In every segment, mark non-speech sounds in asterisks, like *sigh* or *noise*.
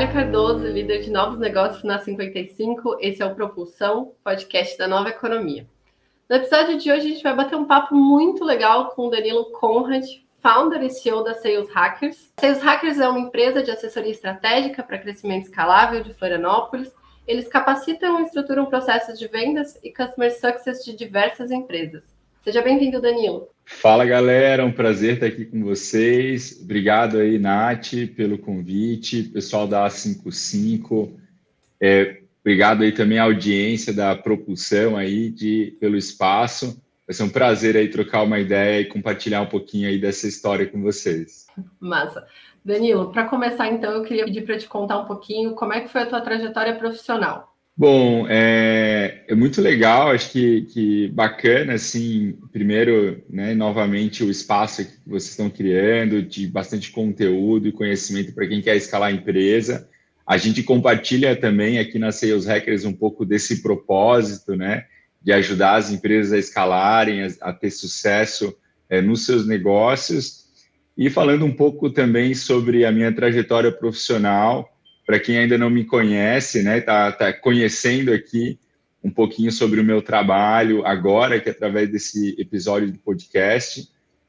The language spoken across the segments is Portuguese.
Natália Cardoso, líder de novos negócios na 55. Esse é o Propulsão, podcast da nova economia. No episódio de hoje, a gente vai bater um papo muito legal com o Danilo Conrad, founder e CEO da Sales Hackers. Sales Hackers é uma empresa de assessoria estratégica para crescimento escalável de Florianópolis. Eles capacitam e estruturam processos de vendas e customer success de diversas empresas. Seja bem-vindo, Danilo. Fala, galera. Um prazer estar aqui com vocês. Obrigado aí, Nath, pelo convite. Pessoal da A55. É, obrigado aí também à audiência da Propulsão aí de, pelo espaço. Vai ser um prazer aí trocar uma ideia e compartilhar um pouquinho aí dessa história com vocês. Massa. Danilo, para começar então, eu queria pedir para te contar um pouquinho como é que foi a tua trajetória profissional. Bom, é, é muito legal, acho que, que bacana, assim, primeiro, né, novamente, o espaço que vocês estão criando, de bastante conteúdo e conhecimento para quem quer escalar a empresa. A gente compartilha também aqui na Sales Hackers um pouco desse propósito, né, de ajudar as empresas a escalarem, a, a ter sucesso é, nos seus negócios. E falando um pouco também sobre a minha trajetória profissional, para quem ainda não me conhece, né, tá, tá conhecendo aqui um pouquinho sobre o meu trabalho agora, que é através desse episódio do podcast.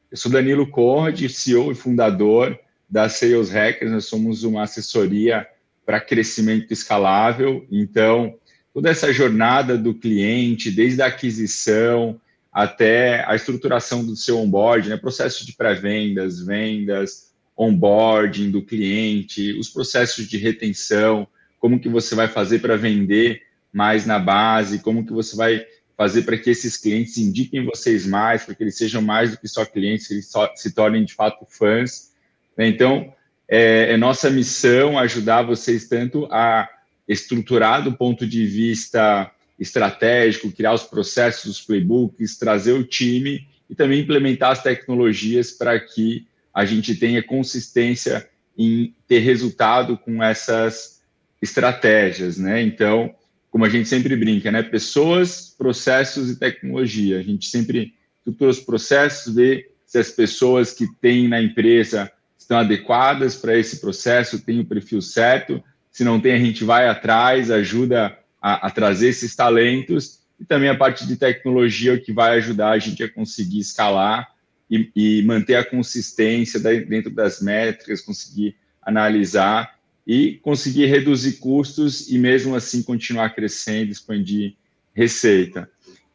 Eu sou Danilo Conrad, CEO e fundador da Sales Hackers. Nós somos uma assessoria para crescimento escalável. Então, toda essa jornada do cliente, desde a aquisição até a estruturação do seu onboard, né, processo de pré-vendas, vendas, onboarding do cliente, os processos de retenção, como que você vai fazer para vender mais na base, como que você vai fazer para que esses clientes indiquem vocês mais, para que eles sejam mais do que só clientes, que eles só, se tornem de fato fãs. Né? Então, é, é nossa missão ajudar vocês tanto a estruturar do ponto de vista estratégico, criar os processos, os playbooks, trazer o time e também implementar as tecnologias para que a gente tenha consistência em ter resultado com essas estratégias, né? Então, como a gente sempre brinca, né? Pessoas, processos e tecnologia. A gente sempre estrutura os processos, vê se as pessoas que têm na empresa estão adequadas para esse processo, têm o perfil certo. Se não tem, a gente vai atrás, ajuda a, a trazer esses talentos. E também a parte de tecnologia, que vai ajudar a gente a conseguir escalar e, e manter a consistência dentro das métricas, conseguir analisar e conseguir reduzir custos e mesmo assim continuar crescendo, expandir receita.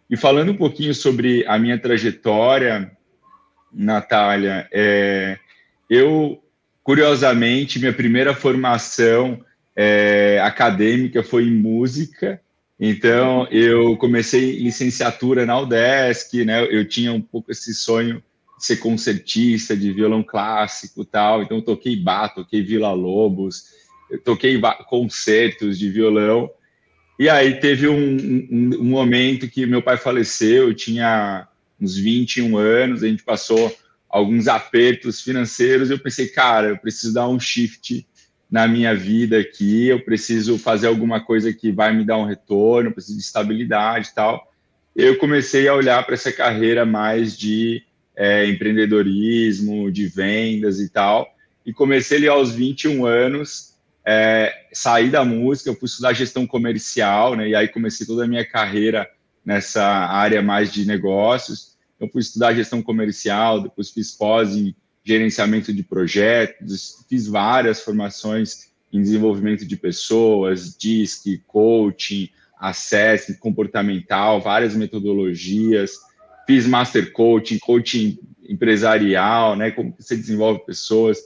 E falando um pouquinho sobre a minha trajetória, Natália, é, eu, curiosamente, minha primeira formação é, acadêmica foi em música, então eu comecei licenciatura na UDESC, né, eu tinha um pouco esse sonho ser concertista de violão clássico tal. Então, toquei bar, toquei Vila Lobos, toquei concertos de violão. E aí teve um, um, um, momento que meu pai faleceu, eu tinha uns 21 anos, a gente passou alguns apertos financeiros, eu pensei, cara, eu preciso dar um shift na minha vida aqui, eu preciso fazer alguma coisa que vai me dar um retorno, preciso de estabilidade e tal. Eu comecei a olhar para essa carreira mais de é, empreendedorismo, de vendas e tal. E comecei ali aos 21 anos, é, saí da música, eu fui estudar gestão comercial, né? E aí comecei toda a minha carreira nessa área mais de negócios. Eu fui estudar gestão comercial, depois fiz pós em gerenciamento de projetos, fiz várias formações em desenvolvimento de pessoas, DISC, coaching, acesso comportamental, várias metodologias fiz master coaching, coaching empresarial, né? Como você desenvolve pessoas.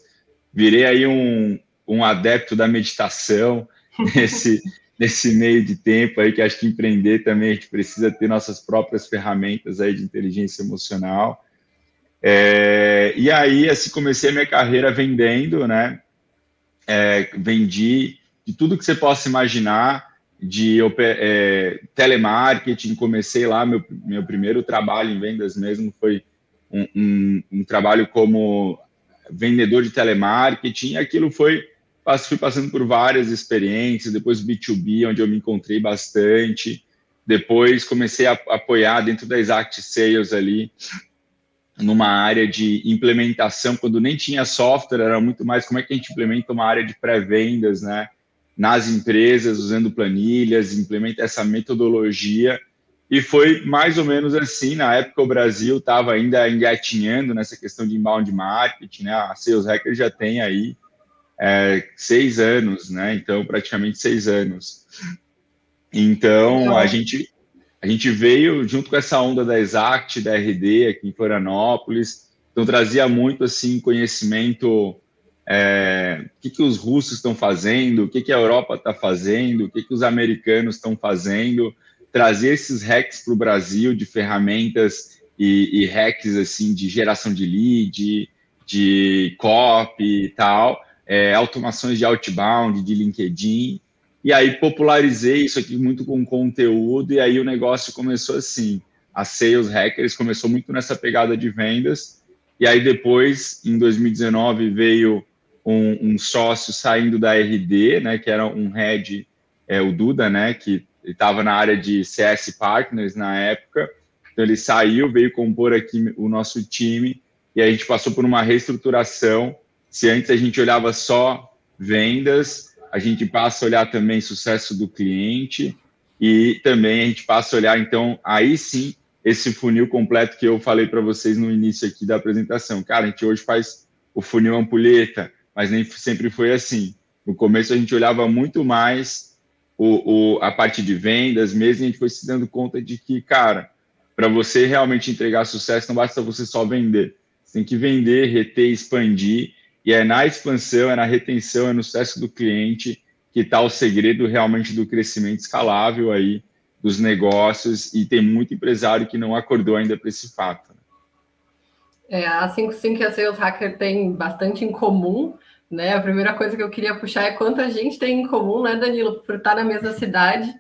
Virei aí um, um adepto da meditação *laughs* nesse, nesse meio de tempo aí que acho que empreender também a gente precisa ter nossas próprias ferramentas aí de inteligência emocional. É, e aí, assim, comecei a minha carreira vendendo, né? É, vendi de tudo que você possa imaginar, de é, telemarketing, comecei lá, meu, meu primeiro trabalho em vendas mesmo foi um, um, um trabalho como vendedor de telemarketing, aquilo foi, fui passando por várias experiências, depois B2B, onde eu me encontrei bastante, depois comecei a apoiar dentro da Exact Sales ali, numa área de implementação, quando nem tinha software, era muito mais como é que a gente implementa uma área de pré-vendas, né? Nas empresas, usando planilhas, implementa essa metodologia. E foi mais ou menos assim. Na época, o Brasil estava ainda engatinhando nessa questão de inbound marketing, né? A Sales Hacker já tem aí é, seis anos, né? Então, praticamente seis anos. Então, a gente a gente veio junto com essa onda da Exact, da RD aqui em Florianópolis, então trazia muito assim conhecimento, é, o que, que os russos estão fazendo, o que, que a Europa está fazendo, o que, que os americanos estão fazendo, trazer esses hacks para o Brasil de ferramentas e, e hacks assim de geração de lead, de copy e tal, é, automações de outbound, de LinkedIn, e aí popularizei isso aqui muito com conteúdo, e aí o negócio começou assim. A Sales Hackers começou muito nessa pegada de vendas, e aí depois, em 2019, veio um, um sócio saindo da RD, né, que era um head, é, o Duda, né, que estava na área de CS Partners na época. Então ele saiu, veio compor aqui o nosso time, e a gente passou por uma reestruturação. Se antes a gente olhava só vendas, a gente passa a olhar também sucesso do cliente e também a gente passa a olhar, então, aí sim, esse funil completo que eu falei para vocês no início aqui da apresentação. Cara, a gente hoje faz o funil ampulheta, mas nem sempre foi assim. No começo a gente olhava muito mais o, o, a parte de vendas mesmo, e a gente foi se dando conta de que, cara, para você realmente entregar sucesso, não basta você só vender. Você tem que vender, reter, expandir e é na expansão, é na retenção, é no sucesso do cliente que está o segredo realmente do crescimento escalável aí dos negócios e tem muito empresário que não acordou ainda para esse fato. É, a 55 e a Sales Hacker tem bastante em comum, né? A primeira coisa que eu queria puxar é quanta gente tem em comum, né, Danilo, por estar na mesma cidade.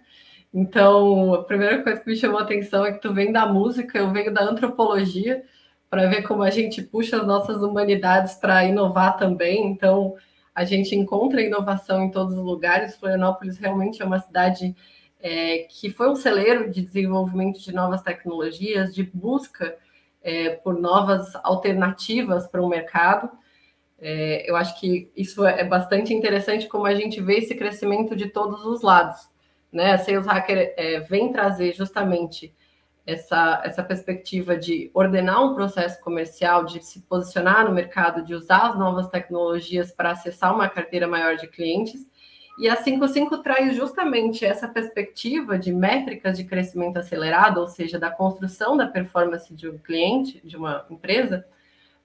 Então, a primeira coisa que me chamou a atenção é que tu vem da música, eu venho da antropologia, para ver como a gente puxa as nossas humanidades para inovar também. Então, a gente encontra inovação em todos os lugares. Florianópolis realmente é uma cidade é, que foi um celeiro de desenvolvimento de novas tecnologias, de busca é, por novas alternativas para o mercado. É, eu acho que isso é bastante interessante como a gente vê esse crescimento de todos os lados. Né? A Sales Hacker é, vem trazer justamente essa, essa perspectiva de ordenar um processo comercial, de se posicionar no mercado, de usar as novas tecnologias para acessar uma carteira maior de clientes. E a 55 traz justamente essa perspectiva de métricas de crescimento acelerado, ou seja, da construção da performance de um cliente, de uma empresa,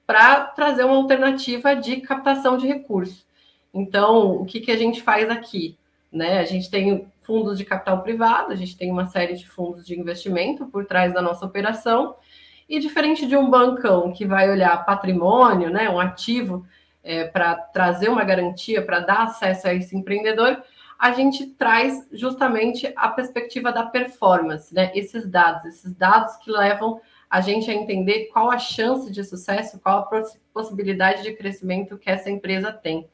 para trazer uma alternativa de captação de recursos. Então, o que, que a gente faz aqui? Né? A gente tem fundos de capital privado, a gente tem uma série de fundos de investimento por trás da nossa operação, e diferente de um bancão que vai olhar patrimônio, né, um ativo, é, para trazer uma garantia, para dar acesso a esse empreendedor, a gente traz justamente a perspectiva da performance, né? Esses dados, esses dados que levam a gente a entender qual a chance de sucesso, qual a possibilidade de crescimento que essa empresa tem.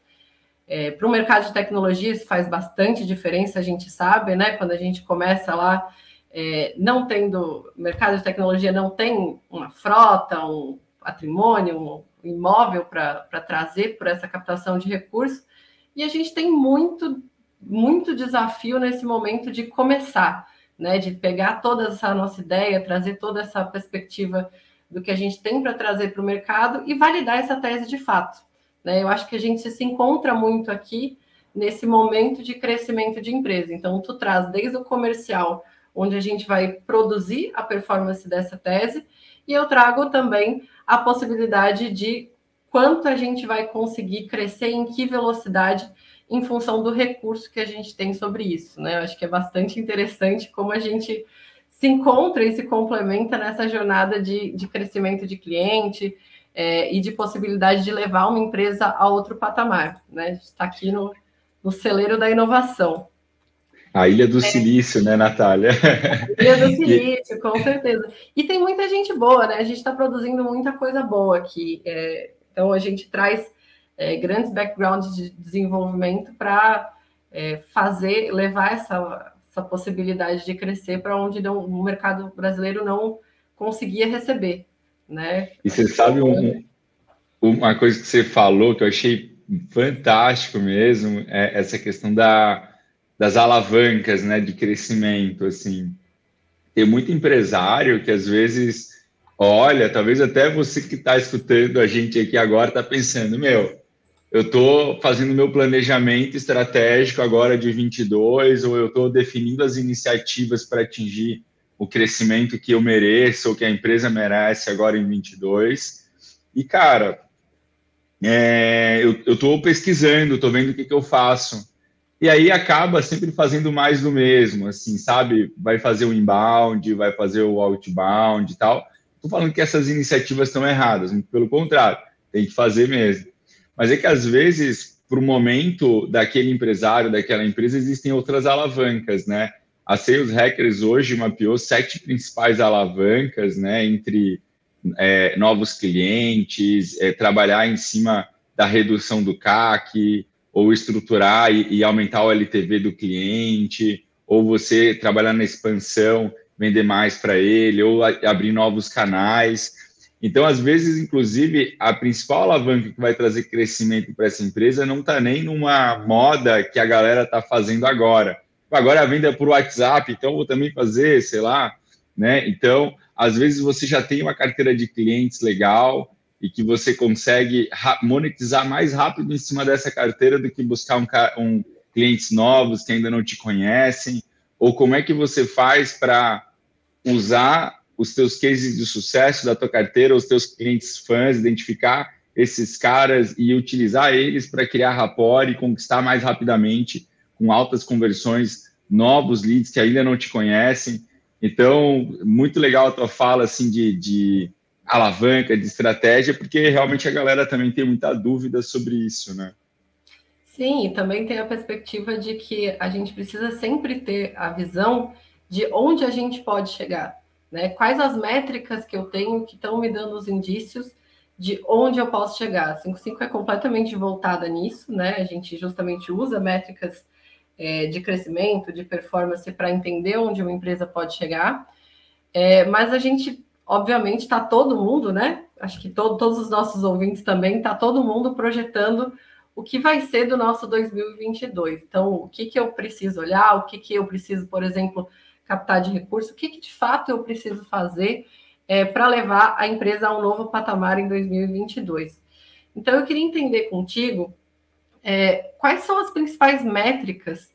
É, Para o mercado de tecnologia, isso faz bastante diferença, a gente sabe, né? Quando a gente começa lá, é, não tendo, mercado de tecnologia não tem uma frota, um patrimônio, imóvel para trazer por essa captação de recursos, e a gente tem muito, muito desafio nesse momento de começar, né? De pegar toda essa nossa ideia, trazer toda essa perspectiva do que a gente tem para trazer para o mercado e validar essa tese de fato. Né? Eu acho que a gente se encontra muito aqui nesse momento de crescimento de empresa. Então, tu traz desde o comercial, onde a gente vai produzir a performance dessa tese, e eu trago também a possibilidade de quanto a gente vai conseguir crescer, em que velocidade, em função do recurso que a gente tem sobre isso. Né? Eu acho que é bastante interessante como a gente se encontra e se complementa nessa jornada de, de crescimento de cliente, é, e de possibilidade de levar uma empresa a outro patamar. Né? A gente está aqui no, no celeiro da inovação. A Ilha do é. Silício, né, Natália? Ilha do *laughs* Silício, com certeza. E tem muita gente boa, né? A gente está produzindo muita coisa boa aqui. É, então, a gente traz é, grandes backgrounds de desenvolvimento para é, fazer, levar essa, essa possibilidade de crescer para onde não, o mercado brasileiro não conseguia receber. né? E você sabe um, uma coisa que você falou que eu achei fantástico mesmo, é essa questão da, das alavancas, né, de crescimento, assim. Tem muito empresário que às vezes olha, talvez até você que está escutando a gente aqui agora está pensando, meu, eu estou fazendo meu planejamento estratégico agora de 22, ou eu estou definindo as iniciativas para atingir o crescimento que eu mereço, ou que a empresa merece agora em 22. E, cara, é, eu estou pesquisando, estou vendo o que, que eu faço. E aí acaba sempre fazendo mais do mesmo, assim, sabe? Vai fazer o inbound, vai fazer o outbound e tal. Estou falando que essas iniciativas estão erradas, pelo contrário, tem que fazer mesmo. Mas é que às vezes, para o momento daquele empresário, daquela empresa, existem outras alavancas, né? A Sales Hackers hoje mapeou sete principais alavancas, né? Entre é, novos clientes, é, trabalhar em cima da redução do CAC, ou estruturar e, e, aumentar o LTV do cliente, ou você trabalhar na expansão, vender mais para ele, ou a, abrir novos canais. Então, às vezes, inclusive, a principal alavanca que vai trazer crescimento para essa empresa não está nem numa moda que a galera está fazendo agora. Agora a venda é por WhatsApp, então vou também fazer, sei lá, né? Então, às vezes você já tem uma carteira de clientes legal e que você consegue monetizar mais rápido em cima dessa carteira do que buscar um, um clientes novos que ainda não te conhecem, ou como é que você faz para usar os teus cases de sucesso da tua carteira, os teus clientes fãs, identificar esses caras e utilizar eles para criar rapport e conquistar mais rapidamente com altas conversões novos leads que ainda não te conhecem. Então, muito legal a tua fala assim de, de alavanca, de estratégia, porque realmente a galera também tem muita dúvida sobre isso, né? Sim, e também tem a perspectiva de que a gente precisa sempre ter a visão de onde a gente pode chegar, né? Quais as métricas que eu tenho que estão me dando os indícios de onde eu posso chegar. A 55 é completamente voltada nisso, né? A gente justamente usa métricas é, de crescimento, de performance para entender onde uma empresa pode chegar. É, mas a gente obviamente está todo mundo, né? Acho que todo, todos os nossos ouvintes também, está todo mundo projetando o que vai ser do nosso 2022. Então, o que, que eu preciso olhar, o que, que eu preciso, por exemplo, captar de recurso, o que, que de fato eu preciso fazer é, para levar a empresa a um novo patamar em 2022. Então, eu queria entender contigo é, quais são as principais métricas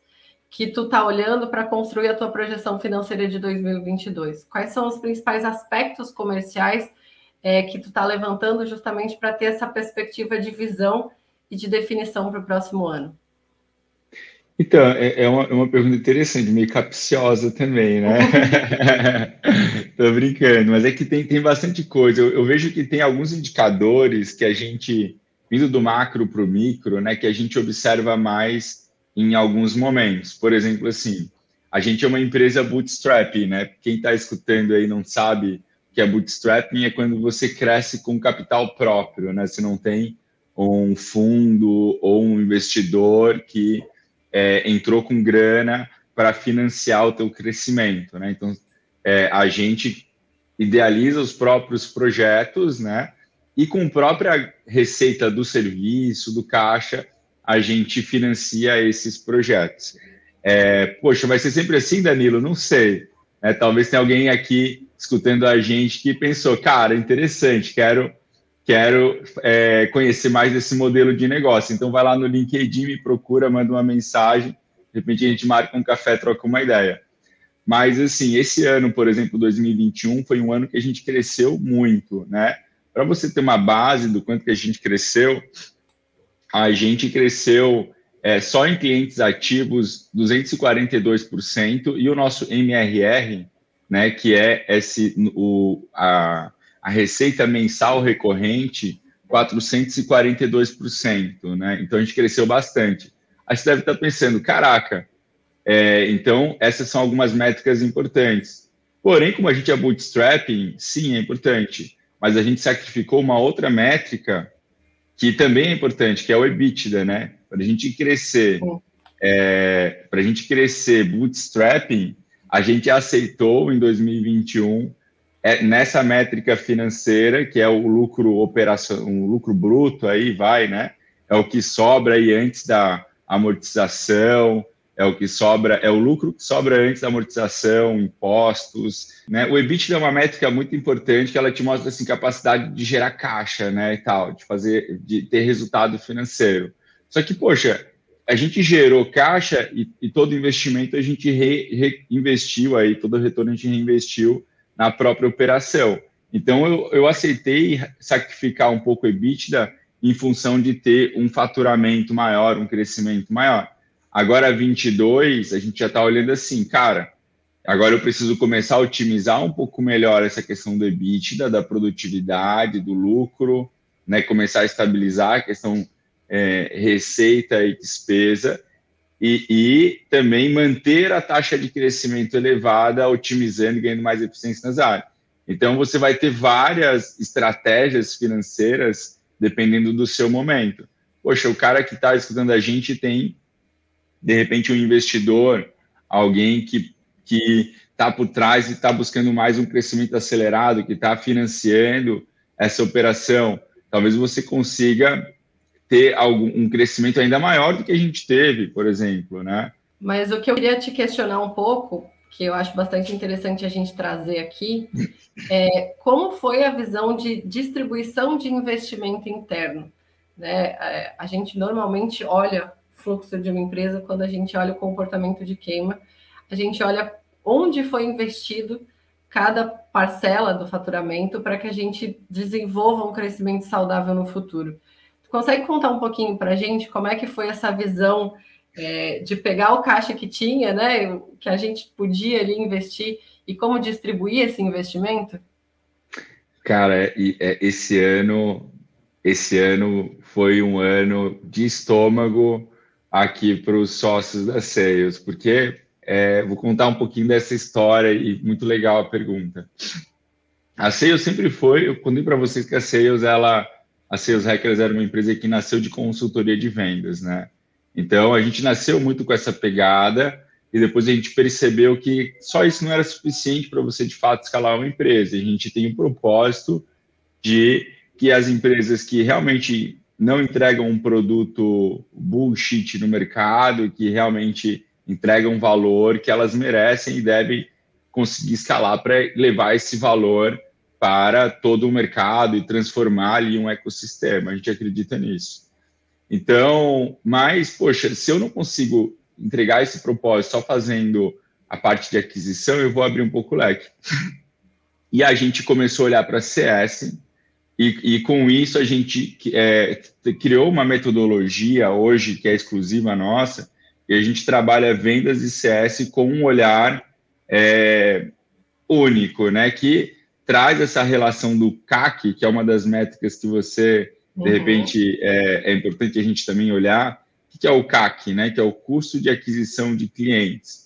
que tu está olhando para construir a tua projeção financeira de 2022? Quais são os principais aspectos comerciais é, que tu está levantando justamente para ter essa perspectiva de visão e de definição para o próximo ano? Então, é, é uma, é uma, pergunta interessante, meio capciosa também, né? *laughs* Tô brincando, mas é que tem, tem bastante coisa. Eu, eu, vejo que tem alguns indicadores que a gente, vindo do macro para o micro, né, que a gente observa mais em alguns momentos. Por exemplo, assim, a gente é uma empresa bootstrapping, né? Quem está escutando aí não sabe que é bootstrapping é quando você cresce com capital próprio, né? Você não tem um fundo ou um investidor que é, entrou com grana para financiar o teu crescimento, né? Então, é, a gente idealiza os próprios projetos, né? E com própria receita do serviço, do caixa, a gente financia esses projetos. É, poxa, vai ser sempre assim, Danilo? Não sei. É, talvez tenha alguém aqui escutando a gente que pensou, cara, interessante, quero, quero é, conhecer mais desse modelo de negócio. Então vai lá no LinkedIn, me procura, manda uma mensagem, de repente a gente marca um café, troca uma ideia. Mas assim, esse ano, por exemplo, 2021, foi um ano que a gente cresceu muito, né? Para você ter uma base do quanto que a gente cresceu, a gente cresceu é, só em clientes ativos 242% e o nosso MRR, né, que é esse, o, a, a receita mensal recorrente, 442%, né? Então a gente cresceu bastante. Aí você deve estar pensando, caraca, é, então essas são algumas métricas importantes. Porém, como a gente é bootstrapping, sim, é importante, mas a gente sacrificou uma outra métrica que também é importante, que é o EBITDA, né? Para a gente crescer, é, para a gente crescer bootstrapping, a gente aceitou em 2021 é nessa métrica financeira, que é o lucro operacional, um lucro bruto, aí vai, né? É o que sobra aí antes da amortização, é o que sobra, é o lucro que sobra antes da amortização, impostos, né? O EBITDA é uma métrica muito importante que ela te mostra assim capacidade de gerar caixa, né, e tal, de fazer, de ter resultado financeiro. Só que, poxa, a gente gerou caixa e, e todo investimento a gente re, reinvestiu aí, todo retorno a gente reinvestiu na própria operação. Então, eu, eu aceitei sacrificar um pouco o EBITDA em função de ter um faturamento maior, um crescimento maior. Agora, 22, a gente já está olhando assim, cara, agora eu preciso começar a otimizar um pouco melhor essa questão do EBITDA, da produtividade, do lucro, né, começar a estabilizar a questão é, receita e despesa, e, e, também manter a taxa de crescimento elevada, otimizando e ganhando mais eficiência nas áreas. Então, você vai ter várias estratégias financeiras dependendo do seu momento. Poxa, o cara que está escutando a gente tem, de repente, um investidor, alguém que que está por trás e está buscando mais um crescimento acelerado, que está financiando essa operação. Talvez você consiga ter algum, um crescimento ainda maior do que a gente teve, por exemplo, né? Mas o que eu queria te questionar um pouco, que eu acho bastante interessante a gente trazer aqui, *laughs* é como foi a visão de distribuição de investimento interno? Né? É, a gente normalmente olha fluxo de uma empresa quando a gente olha o comportamento de queima, a gente olha onde foi investido cada parcela do faturamento para que a gente desenvolva um crescimento saudável no futuro. Consegue contar um pouquinho para a gente como é que foi essa visão é, de pegar o caixa que tinha, né, que a gente podia ali investir e como distribuir esse investimento? Cara, é, esse ano, esse ano foi um ano de estômago aqui para os sócios da Sales, porque é, vou contar um pouquinho dessa história e muito legal a pergunta. A Sales sempre foi, eu contei para vocês que a Sales ela a Sales Hackers era uma empresa que nasceu de consultoria de vendas, né? Então a gente nasceu muito com essa pegada e depois a gente percebeu que só isso não era suficiente para você de fato escalar uma empresa. A gente tem o um propósito de que as empresas que realmente não entregam um produto bullshit no mercado, que realmente entregam valor que elas merecem e devem conseguir escalar para levar esse valor para todo o mercado e transformar ali um ecossistema. A gente acredita nisso. Então, mas, poxa, se eu não consigo entregar esse propósito só fazendo a parte de aquisição, eu vou abrir um pouco o leque. *laughs* E a gente começou a olhar para CS, e, e, com isso a gente é, criou uma metodologia hoje que é exclusiva nossa, e a gente trabalha vendas e CS com um olhar é, único, né? Que traz essa relação do CAC, que é uma das métricas que você, de uhum. repente, é, é, importante a gente também olhar, o que é o CAC, né? Que é o custo de aquisição de clientes.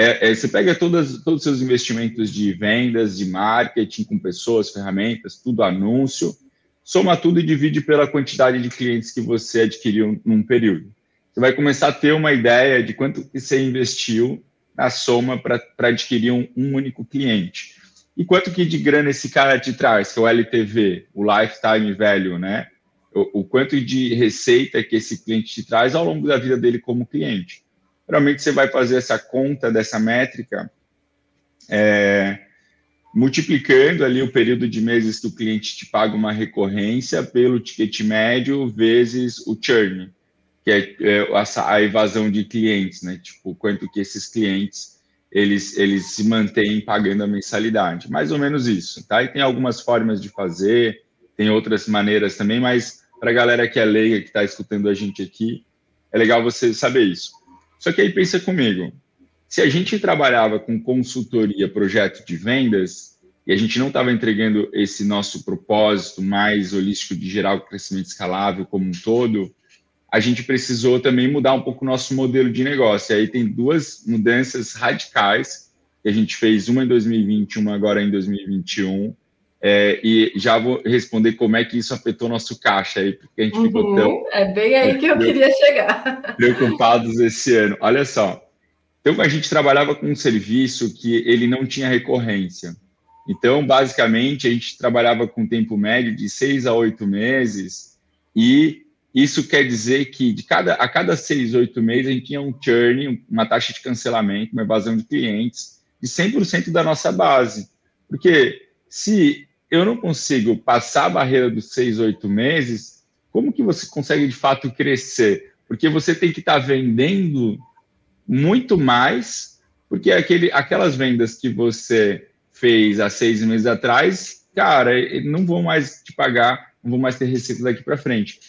É, é, você pega todas, todos os seus investimentos de vendas, de marketing, com pessoas, ferramentas, tudo anúncio, soma tudo e divide pela quantidade de clientes que você adquiriu num período. Você vai começar a ter uma ideia de quanto que você investiu na soma para adquirir um, um único cliente. E quanto que de grana esse cara te traz, que é o LTV, o Lifetime Value, né? O, o, quanto de receita que esse cliente te traz ao longo da vida dele como cliente. Geralmente você vai fazer essa conta dessa métrica é, multiplicando ali o período de meses que o cliente te paga uma recorrência pelo ticket médio vezes o churn, que é, é a, evasão de clientes, né? Tipo, quanto que esses clientes eles, eles se mantêm pagando a mensalidade. Mais ou menos isso, tá? E tem algumas formas de fazer, tem outras maneiras também, mas para a galera que é leiga, que está escutando a gente aqui, é legal você saber isso. Só que aí pensa comigo, se a gente trabalhava com consultoria, projeto de vendas, e a gente não estava entregando esse nosso propósito mais holístico de gerar o crescimento escalável como um todo, a gente precisou também mudar um pouco o nosso modelo de negócio. E aí tem duas mudanças radicais que a gente fez, uma em 2020, uma agora em 2021. É, e já vou responder como é que isso afetou nosso caixa aí, porque a gente uhum, ficou tão. É bem aí que eu queria chegar. Preocupados esse ano. Olha só. Então, a gente trabalhava com um serviço que ele não tinha recorrência. Então, basicamente, a gente trabalhava com tempo médio de seis a oito meses, e isso quer dizer que de cada, a cada seis, oito meses, a gente tinha um churn, uma taxa de cancelamento, uma evasão de clientes, de 100% da nossa base. Porque se eu não consigo passar a barreira dos seis, oito meses, como que você consegue de fato crescer? Porque você tem que estar tá vendendo muito mais, porque aquele, aquelas vendas que você fez há seis meses atrás, cara, não vão mais te pagar, não vão mais ter receita daqui para frente.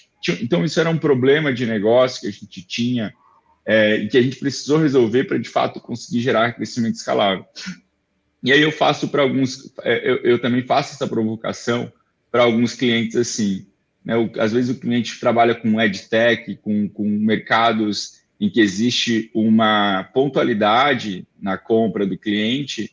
Então, isso era um problema de negócio que a gente tinha é, e que a gente precisou resolver para, de fato, conseguir gerar crescimento escalável. E aí eu faço para alguns, é, eu, eu, também faço essa provocação para alguns clientes assim. Né? O, às vezes o cliente trabalha com edtech, com, com mercados em que existe uma pontualidade na compra do cliente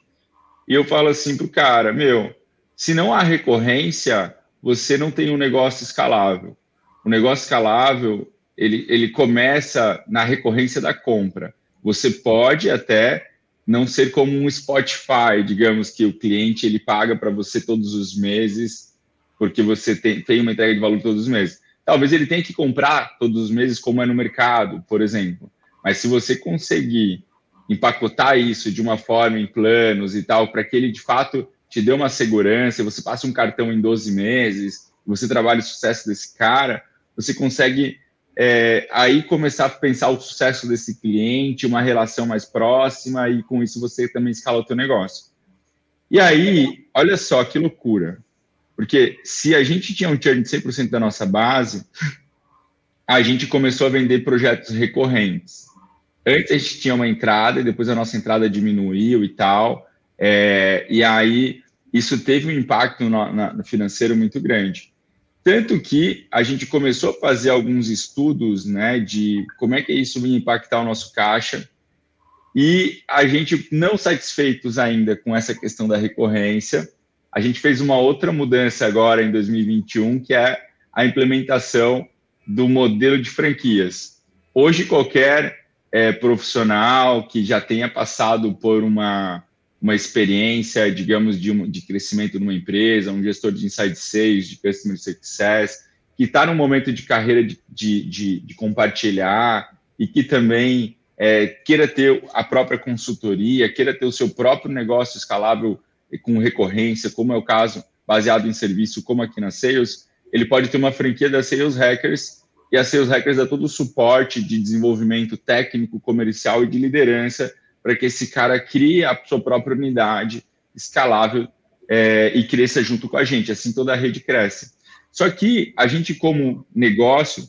e eu falo assim para o cara: meu, se não há recorrência, você não tem um negócio escalável. O negócio escalável ele, ele começa na recorrência da compra. Você pode até não ser como um Spotify, digamos que o cliente ele paga para você todos os meses, porque você tem, tem uma entrega de valor todos os meses. Talvez ele tenha que comprar todos os meses, como é no mercado, por exemplo. Mas se você conseguir empacotar isso de uma forma em planos e tal, para que ele de fato te dê uma segurança, você passe um cartão em 12 meses, você trabalhe o sucesso desse cara, você consegue é, aí começar a pensar o sucesso desse cliente, uma relação mais próxima, e com isso você também escala o teu negócio. E aí, olha só que loucura. Porque se a gente tinha um churn de 100% da nossa base, a gente começou a vender projetos recorrentes. Antes a gente tinha uma entrada e depois a nossa entrada diminuiu e tal. É, e aí isso teve um impacto no, no, financeiro muito grande. Tanto que a gente começou a fazer alguns estudos né, de como é que isso ia impactar o nosso caixa. E a gente, não satisfeitos ainda com essa questão da recorrência, a gente fez uma outra mudança agora em 2021, que é a implementação do modelo de franquias. Hoje, qualquer é, profissional que já tenha passado por uma, uma experiência, digamos, de, um, de crescimento numa empresa, um gestor de inside sales, de customer success, que está num momento de carreira de, de, de, de compartilhar e que também é, queira ter a própria consultoria, queira ter o seu próprio negócio escalável com recorrência, como é o caso baseado em serviço, como aqui na Sales, ele pode ter uma franquia da Sales Hackers e a Sales Hackers dá todo o suporte de desenvolvimento técnico, comercial e de liderança para que esse cara crie a sua própria unidade escalável é, e cresça junto com a gente. Assim toda a rede cresce. Só que a gente, como negócio,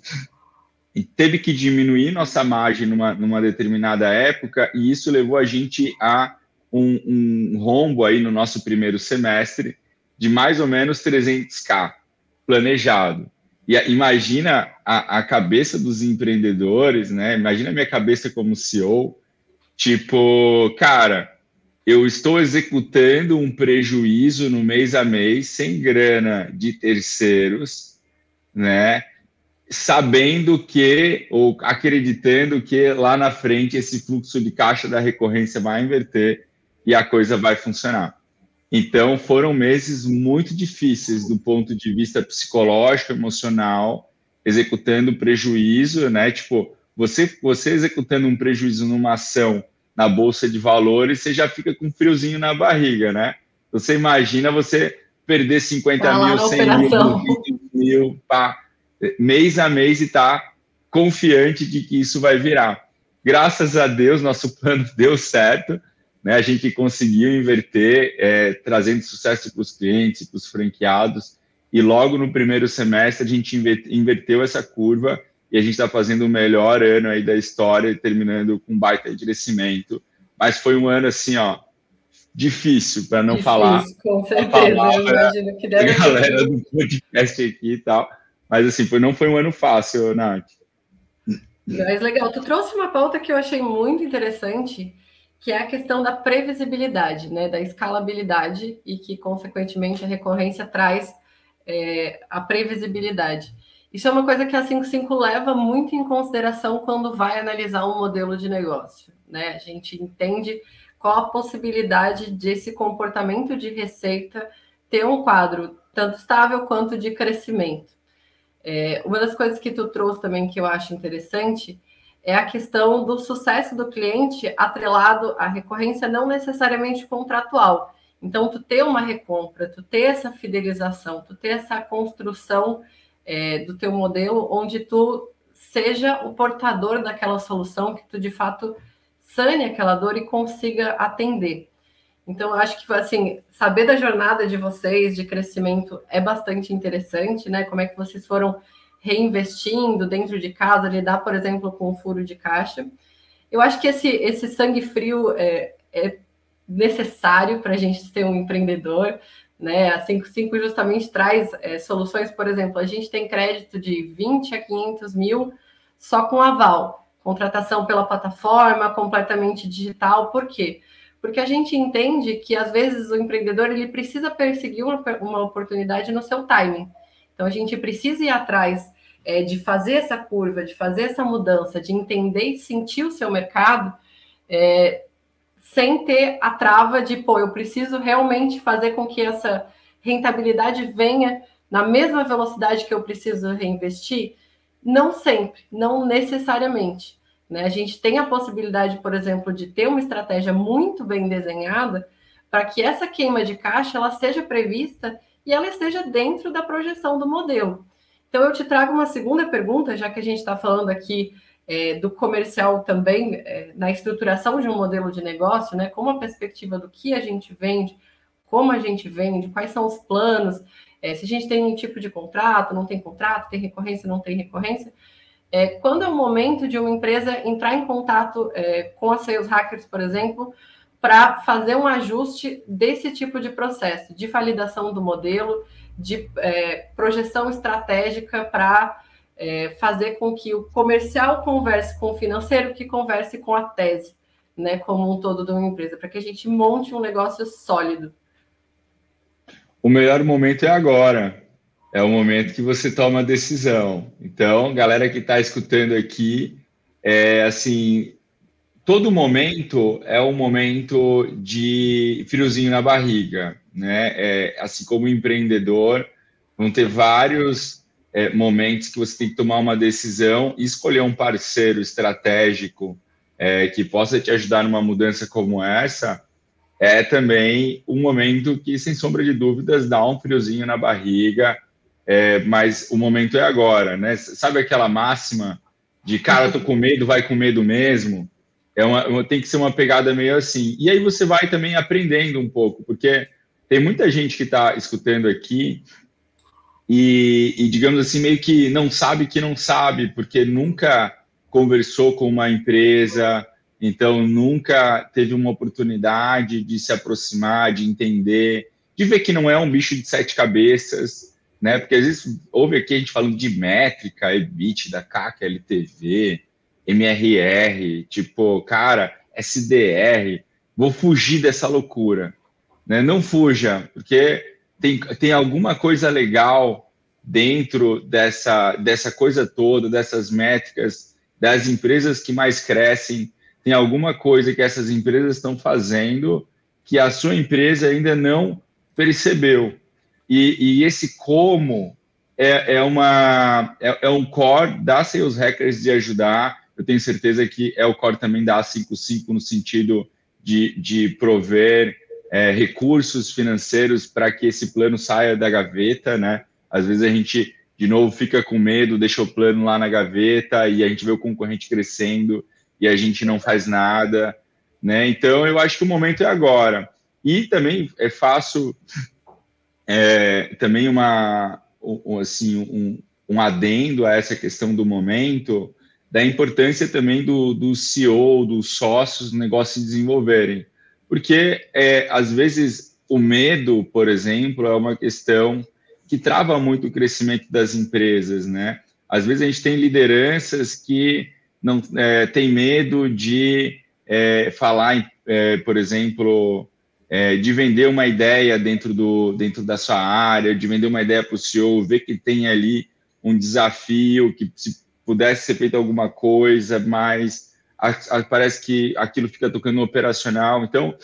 teve que diminuir nossa margem numa, numa determinada época e isso levou a gente a um, um rombo aí no nosso primeiro semestre de mais ou menos 300k planejado. E imagina a, a, cabeça dos empreendedores, né? Imagina a minha cabeça como CEO, tipo, cara, eu estou executando um prejuízo no mês a mês, sem grana de terceiros, né? Sabendo que, ou acreditando que lá na frente esse fluxo de caixa da recorrência vai inverter e a coisa vai funcionar. Então, foram meses muito difíceis do ponto de vista psicológico, emocional, executando prejuízo, né? Tipo, você, você executando um prejuízo numa ação na bolsa de valores, você já fica com um friozinho na barriga, né? Você imagina você perder 50 tá mil, 100 mil, 20 mil, pá, mês a mês e tá confiante de que isso vai virar. Graças a Deus, nosso *laughs* plano deu certo né, a gente conseguiu inverter, é, trazendo sucesso para os clientes, para os franqueados, e logo no primeiro semestre a gente inverteu essa curva e a gente está fazendo o melhor ano aí da história, terminando com baita de crescimento. Mas foi um ano assim, ó, difícil, para não difícil, falar. Com certeza, eu imagino que deve a galera do podcast aqui e tal. Mas assim, foi, não foi um ano fácil, Nath. Mas legal, tu trouxe uma pauta que eu achei muito interessante, que é a questão da previsibilidade, né, da escalabilidade e que, consequentemente, a recorrência traz é, a previsibilidade. Isso é uma coisa que a 55 leva muito em consideração quando vai analisar um modelo de negócio. Né? A gente entende qual a possibilidade desse comportamento de receita ter um quadro tanto estável quanto de crescimento. É, uma das coisas que tu trouxe também que eu acho interessante é a questão do sucesso do cliente atrelado à recorrência não necessariamente contratual. Então, tu ter uma recompra, tu ter essa fidelização, tu ter essa construção é, do teu modelo onde tu seja o portador daquela solução que tu de fato sane aquela dor e consiga atender. Então, eu acho que assim, saber da jornada de vocês de crescimento é bastante interessante, né? Como é que vocês foram reinvestindo dentro de casa, lidar, por exemplo, com o furo de caixa. Eu acho que esse, esse sangue frio é, é necessário para a gente ser um empreendedor, né? A 55 justamente traz é, soluções, por exemplo, a gente tem crédito de 20 a 500 mil só com aval, contratação pela plataforma, completamente digital, por quê? porque a gente entende que às vezes o empreendedor ele precisa perseguir uma, uma oportunidade no seu timing. Então a gente precisa ir atrás é, de fazer essa curva, de fazer essa mudança, de entender e sentir o seu mercado, é, sem ter a trava de, pô, eu preciso realmente fazer com que essa rentabilidade venha na mesma velocidade que eu preciso reinvestir? Não sempre, não necessariamente. Né? A gente tem a possibilidade, por exemplo, de ter uma estratégia muito bem desenhada para que essa queima de caixa ela seja prevista e ela esteja dentro da projeção do modelo. Então, eu te trago uma segunda pergunta, já que a gente está falando aqui é, do comercial também, é, na estruturação de um modelo de negócio, né? Como a perspectiva do que a gente vende, como a gente vende, quais são os planos, é, se a gente tem um tipo de contrato, não tem contrato, tem recorrência, não tem recorrência. É, quando é o momento de uma empresa entrar em contato é, com a Sales Hackers, por exemplo, para fazer um ajuste desse tipo de processo, de validação do modelo, de é, projeção estratégica para é, fazer com que o comercial converse com o financeiro, que converse com a tese, né, como um todo de uma empresa, para que a gente monte um negócio sólido. O melhor momento é agora é o momento que você toma a decisão. Então, galera que está escutando aqui, é assim, todo momento é um momento de friozinho na barriga, né? É, assim como empreendedor, vão ter vários é, momentos que você tem que tomar uma decisão e escolher um parceiro estratégico é, que possa te ajudar numa mudança como essa. É também um momento que, sem sombra de dúvidas, dá um friozinho na barriga, é, mas o momento é agora, né? Sabe aquela máxima de cara, tô com medo, vai com medo mesmo? É uma, tem que ser uma pegada meio assim. E aí você vai também aprendendo um pouco, porque tem muita gente que está escutando aqui e, e, digamos assim, meio que não sabe que não sabe, porque nunca conversou com uma empresa, então nunca teve uma oportunidade de se aproximar, de entender, de ver que não é um bicho de sete cabeças, né? Porque às vezes ouve aqui a gente falando de métrica, EBITDA, CAC, LTV, MRR, tipo, cara, SDR, vou fugir dessa loucura, né? Não fuja, porque tem, tem alguma coisa legal dentro dessa, dessa coisa toda, dessas métricas, das empresas que mais crescem, tem alguma coisa que essas empresas estão fazendo que a sua empresa ainda não percebeu. E, e esse como é, é, uma, é, é, um core da Sales Hackers de ajudar. Eu tenho certeza que é o core também da A55 no sentido de, de prover é, recursos financeiros para que esse plano saia da gaveta, né? Às vezes a gente, de novo, fica com medo, deixa o plano lá na gaveta e a gente vê o concorrente crescendo e a gente não faz nada, né? Então, eu acho que o momento é agora. E também é fácil é, também uma, um, assim, um, um adendo a essa questão do momento, da importância também do, do CEO, dos sócios do negócio se desenvolverem. Porque, é, às vezes, o medo, por exemplo, é uma questão que trava muito o crescimento das empresas, né? Às vezes a gente tem lideranças que não é, tem medo de é, falar, é, por exemplo, é, de vender uma ideia dentro, do, dentro da sua área, de vender uma ideia para o CEO, ver que tem ali um desafio, que se pudesse ser feito alguma coisa, mas a, a, parece que aquilo fica tocando operacional. Então,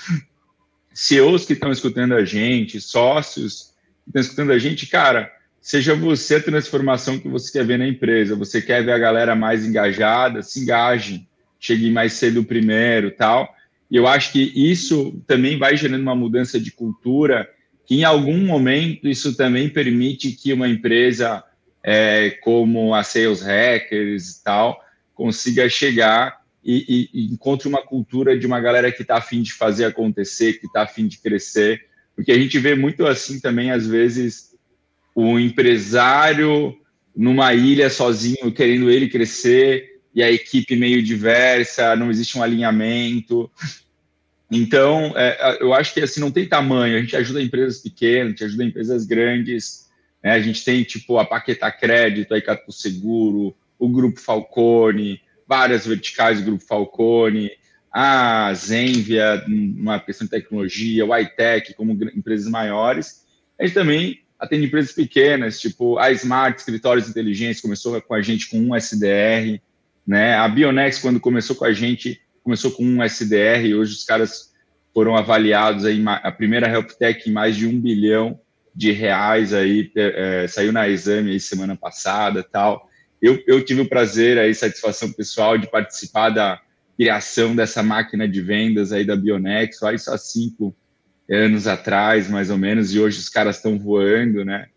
CEOs que estão escutando a gente, sócios que estão escutando a gente, cara, seja você a transformação que você quer ver na empresa. Você quer ver a galera mais engajada, se engaje, chegue mais cedo primeiro, tal. E eu acho que isso também vai gerando uma mudança de cultura, que em algum momento isso também permite que uma empresa é, como a Sales Hackers e tal consiga chegar e, e, encontre uma cultura de uma galera que está afim de fazer acontecer, que está afim de crescer, porque a gente vê muito assim também, às vezes, o empresário numa ilha sozinho, querendo ele crescer, e a equipe meio diversa, não existe um alinhamento. Então, é, eu acho que assim não tem tamanho. A gente ajuda empresas pequenas, a gente ajuda empresas grandes. Né? A gente tem tipo a Paqueta Crédito, a Icatu Seguro, o Grupo Falcone, várias verticais Grupo Falcone, a Zenvia, uma questão de tecnologia, o iTech, como empresas maiores. A gente também atende empresas pequenas, tipo a Smart Escritórios Inteligentes, começou com a gente com um SDR. Né? A Bionex, quando começou com a gente, começou com um SDR, e hoje os caras foram avaliados aí, a primeira Health Tech em mais de um bilhão de reais aí, é, é, saiu na exame aí semana passada tal. Eu, eu tive o prazer aí, satisfação pessoal de participar da criação dessa máquina de vendas aí da Bionex, lá isso há cinco anos atrás, mais ou menos, e hoje os caras estão voando, né?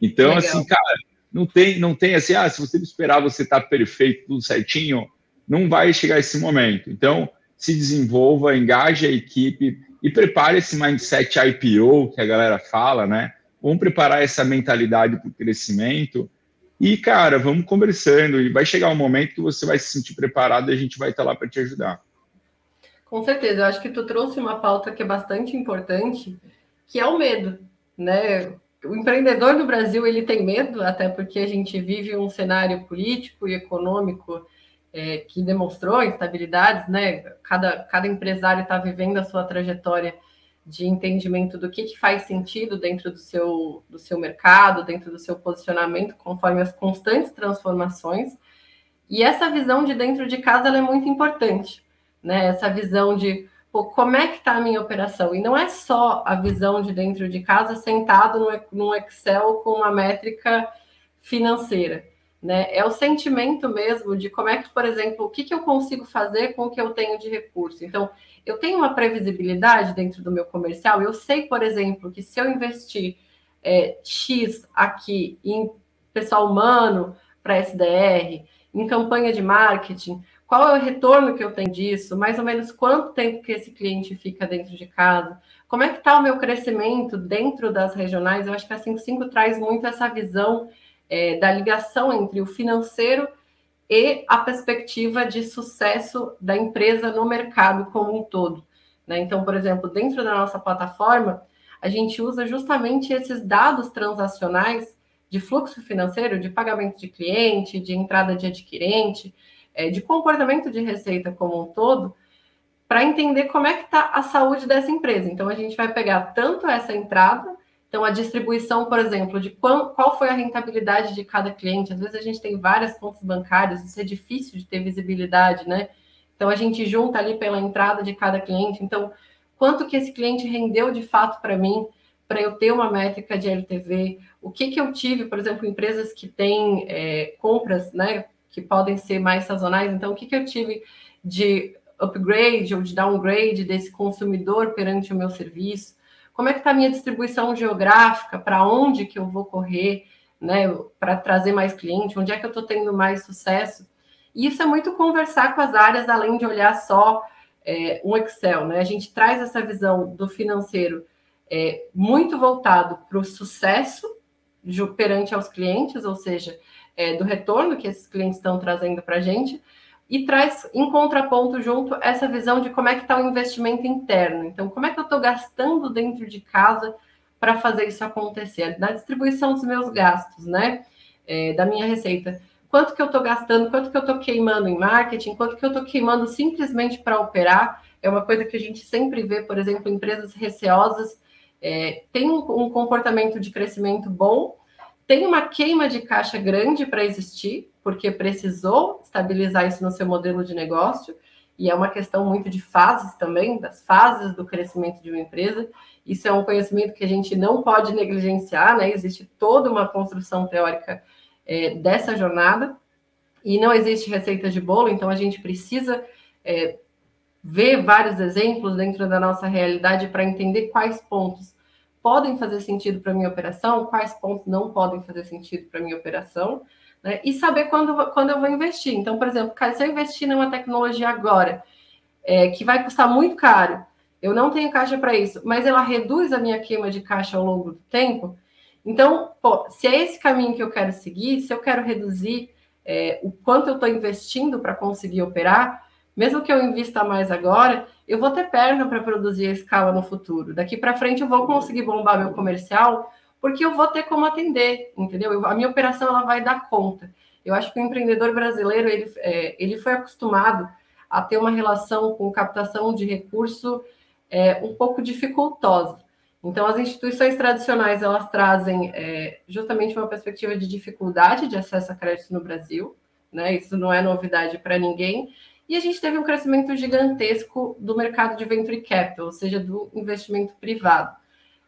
Então, Legal. assim, cara, não tem, não tem assim, ah, se você esperar você estar tá perfeito, tudo certinho, não vai chegar esse momento. Então, se desenvolva, engaje a equipe e prepare esse mindset IPO que a galera fala, né? Vamos preparar essa mentalidade para o crescimento e, cara, vamos conversando e vai chegar um momento que você vai se sentir preparado e a gente vai estar lá para te ajudar. Com certeza, eu acho que tu trouxe uma pauta que é bastante importante, que é o medo, né? o empreendedor no Brasil ele tem medo, até porque a gente vive um cenário político e econômico é, que demonstrou instabilidades, né? Cada, cada empresário está vivendo a sua trajetória de entendimento do que, que faz sentido dentro do seu, do seu mercado, dentro do seu posicionamento, conforme as constantes transformações. E essa visão de dentro de casa é muito importante, né? Essa visão de pô, como é que está a minha operação? E não é só a visão de dentro de casa sentado no Excel com uma métrica financeira. Né? É o sentimento mesmo de como é que, por exemplo, o que, que eu consigo fazer com o que eu tenho de recurso. Então, eu tenho uma previsibilidade dentro do meu comercial. Eu sei, por exemplo, que se eu investir é, X aqui em pessoal humano para SDR, em campanha de marketing, qual é o retorno que eu tenho disso? Mais ou menos quanto tempo que esse cliente fica dentro de casa? Como é que está o meu crescimento dentro das regionais? Eu acho que a 55 traz muito essa visão é, da ligação entre o financeiro e a perspectiva de sucesso da empresa no mercado como um todo. Né? Então, por exemplo, dentro da nossa plataforma, a gente usa justamente esses dados transacionais de fluxo financeiro, de pagamento de cliente, de entrada de adquirente, é, de comportamento de receita como um todo, para entender como é que está a saúde dessa empresa. Então, a gente vai pegar tanto essa entrada, então a distribuição, por exemplo, de qual, qual foi a rentabilidade de cada cliente. Às vezes a gente tem várias contas bancárias, isso é difícil de ter visibilidade, né? Então, a gente junta ali pela entrada de cada cliente. Então, quanto que esse cliente rendeu de fato para mim, para eu ter uma métrica de LTV, o que, que eu tive, por exemplo, empresas que têm é, compras, né, que podem ser mais sazonais. Então, o que, que eu tive de upgrade ou de downgrade desse consumidor perante o meu serviço? Como é que está a minha distribuição geográfica? Para onde que eu vou correr, né? Para trazer mais cliente? Onde é que eu estou tendo mais sucesso? E isso é muito conversar com as áreas, além de olhar só é, um Excel, né? A gente traz essa visão do financeiro é, muito voltado para o sucesso perante aos clientes, ou seja, é, do retorno que esses clientes estão trazendo para a gente, e traz em contraponto junto essa visão de como é que está o investimento interno. Então, como é que eu estou gastando dentro de casa para fazer isso acontecer? Na distribuição dos meus gastos, né? É, da minha receita. Quanto que eu estou gastando, quanto que eu estou queimando em marketing, quanto que eu estou queimando simplesmente para operar. É uma coisa que a gente sempre vê, por exemplo, empresas receosas é, têm um, um comportamento de crescimento bom, tem uma queima de caixa grande para existir, porque precisou estabilizar isso no seu modelo de negócio. e é uma questão muito de fases também, das fases do crescimento de uma empresa. Isso é um conhecimento que a gente não pode negligenciar, né? Existe toda uma construção teórica é, dessa jornada e não existe receita de bolo, então a gente precisa é, ver vários exemplos dentro da nossa realidade para entender quais pontos podem fazer sentido para minha operação, quais pontos não podem fazer sentido para minha operação, né? e saber quando, quando eu vou investir. Então, por exemplo, se eu investir numa tecnologia agora, é, que vai custar muito caro, eu não tenho caixa para isso, mas ela reduz a minha queima de caixa ao longo do tempo. Então, pô, se é esse caminho que eu quero seguir, se eu quero reduzir é, o quanto eu estou investindo para conseguir operar, mesmo que eu invista mais agora, eu vou ter perna para produzir a escala no futuro. Daqui para frente eu vou conseguir bombar meu comercial, porque eu vou ter como atender, entendeu? Eu, a minha operação ela vai dar conta. Eu acho que o empreendedor brasileiro ele, é, ele foi acostumado a ter uma relação com captação de recurso é, um pouco dificultosa. Então, as instituições tradicionais elas trazem é, justamente uma perspectiva de dificuldade de acesso a crédito no Brasil, né? Isso não é novidade para ninguém. E a gente teve um crescimento gigantesco do mercado de venture capital, ou seja, do investimento privado.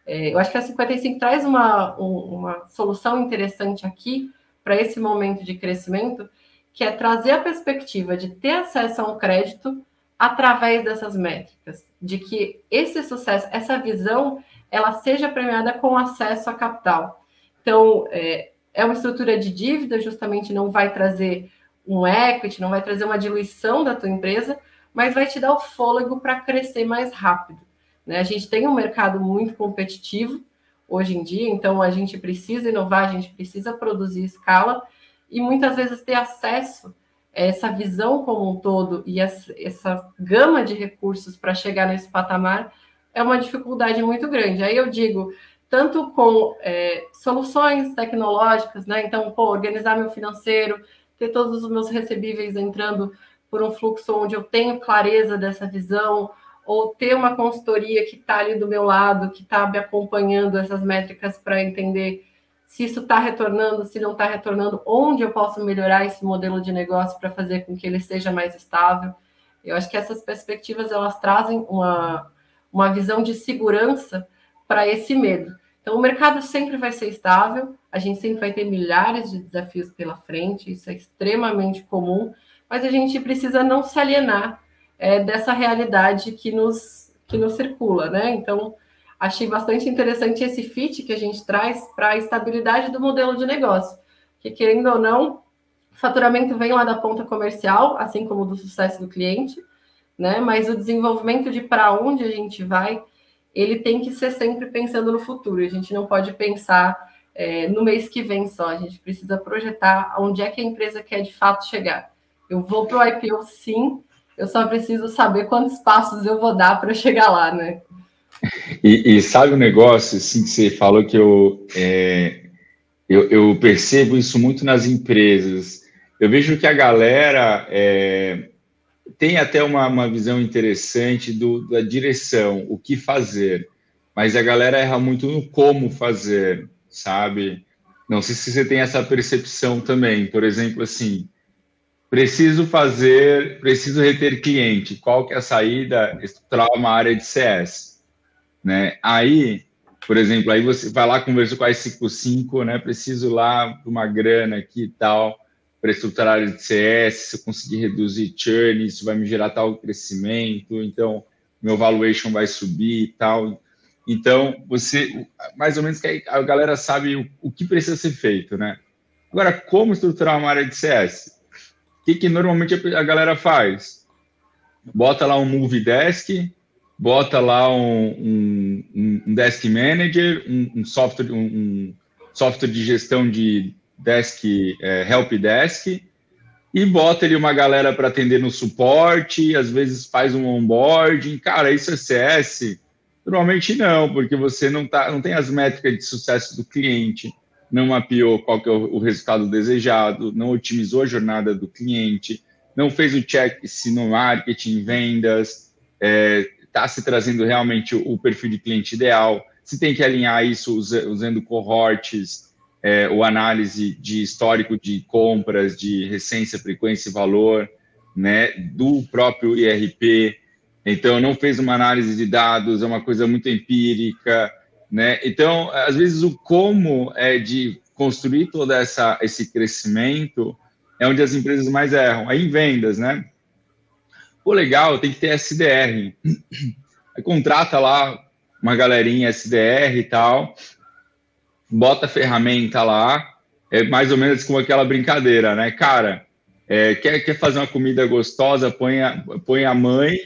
É, eu acho que a 55 traz uma, um, uma solução interessante aqui para esse momento de crescimento, que é trazer a perspectiva de ter acesso a um crédito através dessas métricas, de que esse sucesso, essa visão, ela seja premiada com acesso a capital. Então, é, é uma estrutura de dívida, justamente não vai trazer um equity, não vai trazer uma diluição da tua empresa, mas vai te dar o fôlego para crescer mais rápido. Né? A gente tem um mercado muito competitivo hoje em dia, então a gente precisa inovar, a gente precisa produzir escala e muitas vezes ter acesso a essa visão como um todo e essa, essa gama de recursos para chegar nesse patamar é uma dificuldade muito grande. Aí eu digo, tanto com é, soluções tecnológicas, né? Então, pô, organizar meu financeiro, ter todos os meus recebíveis entrando por um fluxo onde eu tenho clareza dessa visão, ou ter uma consultoria que está ali do meu lado, que está me acompanhando essas métricas para entender se isso está retornando, se não está retornando, onde eu posso melhorar esse modelo de negócio para fazer com que ele seja mais estável. Eu acho que essas perspectivas elas trazem uma, uma visão de segurança para esse medo. Então, o mercado sempre vai ser estável, a gente sempre vai ter milhares de desafios pela frente, isso é extremamente comum, mas a gente precisa não se alienar é, dessa realidade que nos, que nos circula, né? Então, achei bastante interessante esse fit que a gente traz para a estabilidade do modelo de negócio, que querendo ou não, o faturamento vem lá da ponta comercial, assim como do sucesso do cliente, né? Mas o desenvolvimento de para onde a gente vai ele tem que ser sempre pensando no futuro. A gente não pode pensar é, no mês que vem só. A gente precisa projetar onde é que a empresa quer de fato chegar. Eu vou para o IPO sim, eu só preciso saber quantos passos eu vou dar para chegar lá, né? E, e, sabe o um negócio, assim, que você falou que eu, é, eu, eu, percebo isso muito nas empresas. Eu vejo que a galera é, tem até uma, uma visão interessante do, da direção, o que fazer, mas a galera erra muito no como fazer, sabe? Não sei se você tem essa percepção também. Por exemplo, assim, preciso fazer, preciso reter cliente. Qual que é a saída? Estruturar uma área de CS, né? Aí, por exemplo, aí você vai lá conversa com a I55, né? Preciso lá uma grana aqui e tal para estruturar área de CS, se eu conseguir reduzir churn, isso vai me gerar tal crescimento, então meu valuation vai subir e tal. Então, você, mais ou menos, que a galera sabe o, o que precisa ser feito, né? Agora, como estruturar uma área de CS? O que, que normalmente a galera faz? Bota lá um Move Desk, bota lá um, um, um Desk Manager, um, um software, um, software de gestão de desk, é, help desk, e bota ali uma galera para atender no suporte, às vezes faz um onboarding. Cara, isso é CS? Normalmente não, porque você não, tá, não tem as métricas de sucesso do cliente, não mapeou qual que é o, resultado desejado, não otimizou a jornada do cliente, não fez o check se no marketing, vendas, está é, tá se trazendo realmente o, o perfil de cliente ideal. Se tem que alinhar isso usando cohorts, é, o análise de histórico de compras, de recência, frequência e valor. né, do próprio IRP, então não fez uma análise de dados, é uma coisa muito empírica, né? Então, às vezes o como é de construir todo essa, esse crescimento é onde as empresas mais erram. Aí em vendas, né? Pô, legal, tem que ter SDR. Aí contrata lá uma galerinha SDR e tal, bota a ferramenta lá, é mais ou menos como aquela brincadeira, né? Cara, é, quer, quer fazer uma comida gostosa, põe a, põe a mãe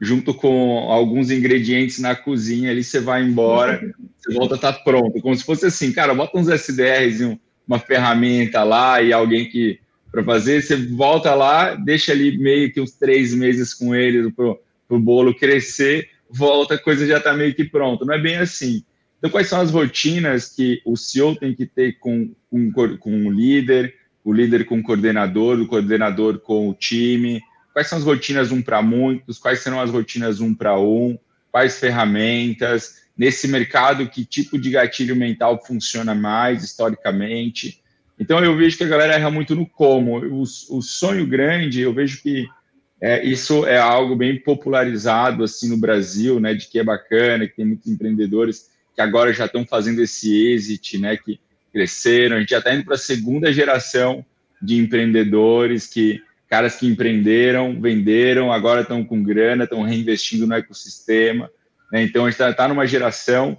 junto com alguns ingredientes na cozinha, ali você vai embora, você volta, tá pronto. Como se fosse assim, cara, bota uns SDRs e uma ferramenta lá e alguém que para fazer, você volta lá, deixa ali meio que uns três meses com ele para o bolo crescer, volta, a coisa já está meio que pronta. Não é bem assim. Então, quais são as rotinas que o CEO tem que ter com, com, com o líder, o líder com o coordenador, o coordenador com o time? Quais são as rotinas um para muitos? Quais serão as rotinas um para um? Quais ferramentas? Nesse mercado, que tipo de gatilho mental funciona mais historicamente? Então eu vejo que a galera erra muito no como. O, o sonho grande, eu vejo que é, isso é algo bem popularizado assim no Brasil, né? De que é bacana, que tem muitos empreendedores que agora já estão fazendo esse exit, né? Que cresceram. A gente já está indo para a segunda geração de empreendedores que caras que empreenderam, venderam, agora estão com grana, estão reinvestindo no ecossistema. Né? Então a gente está tá numa geração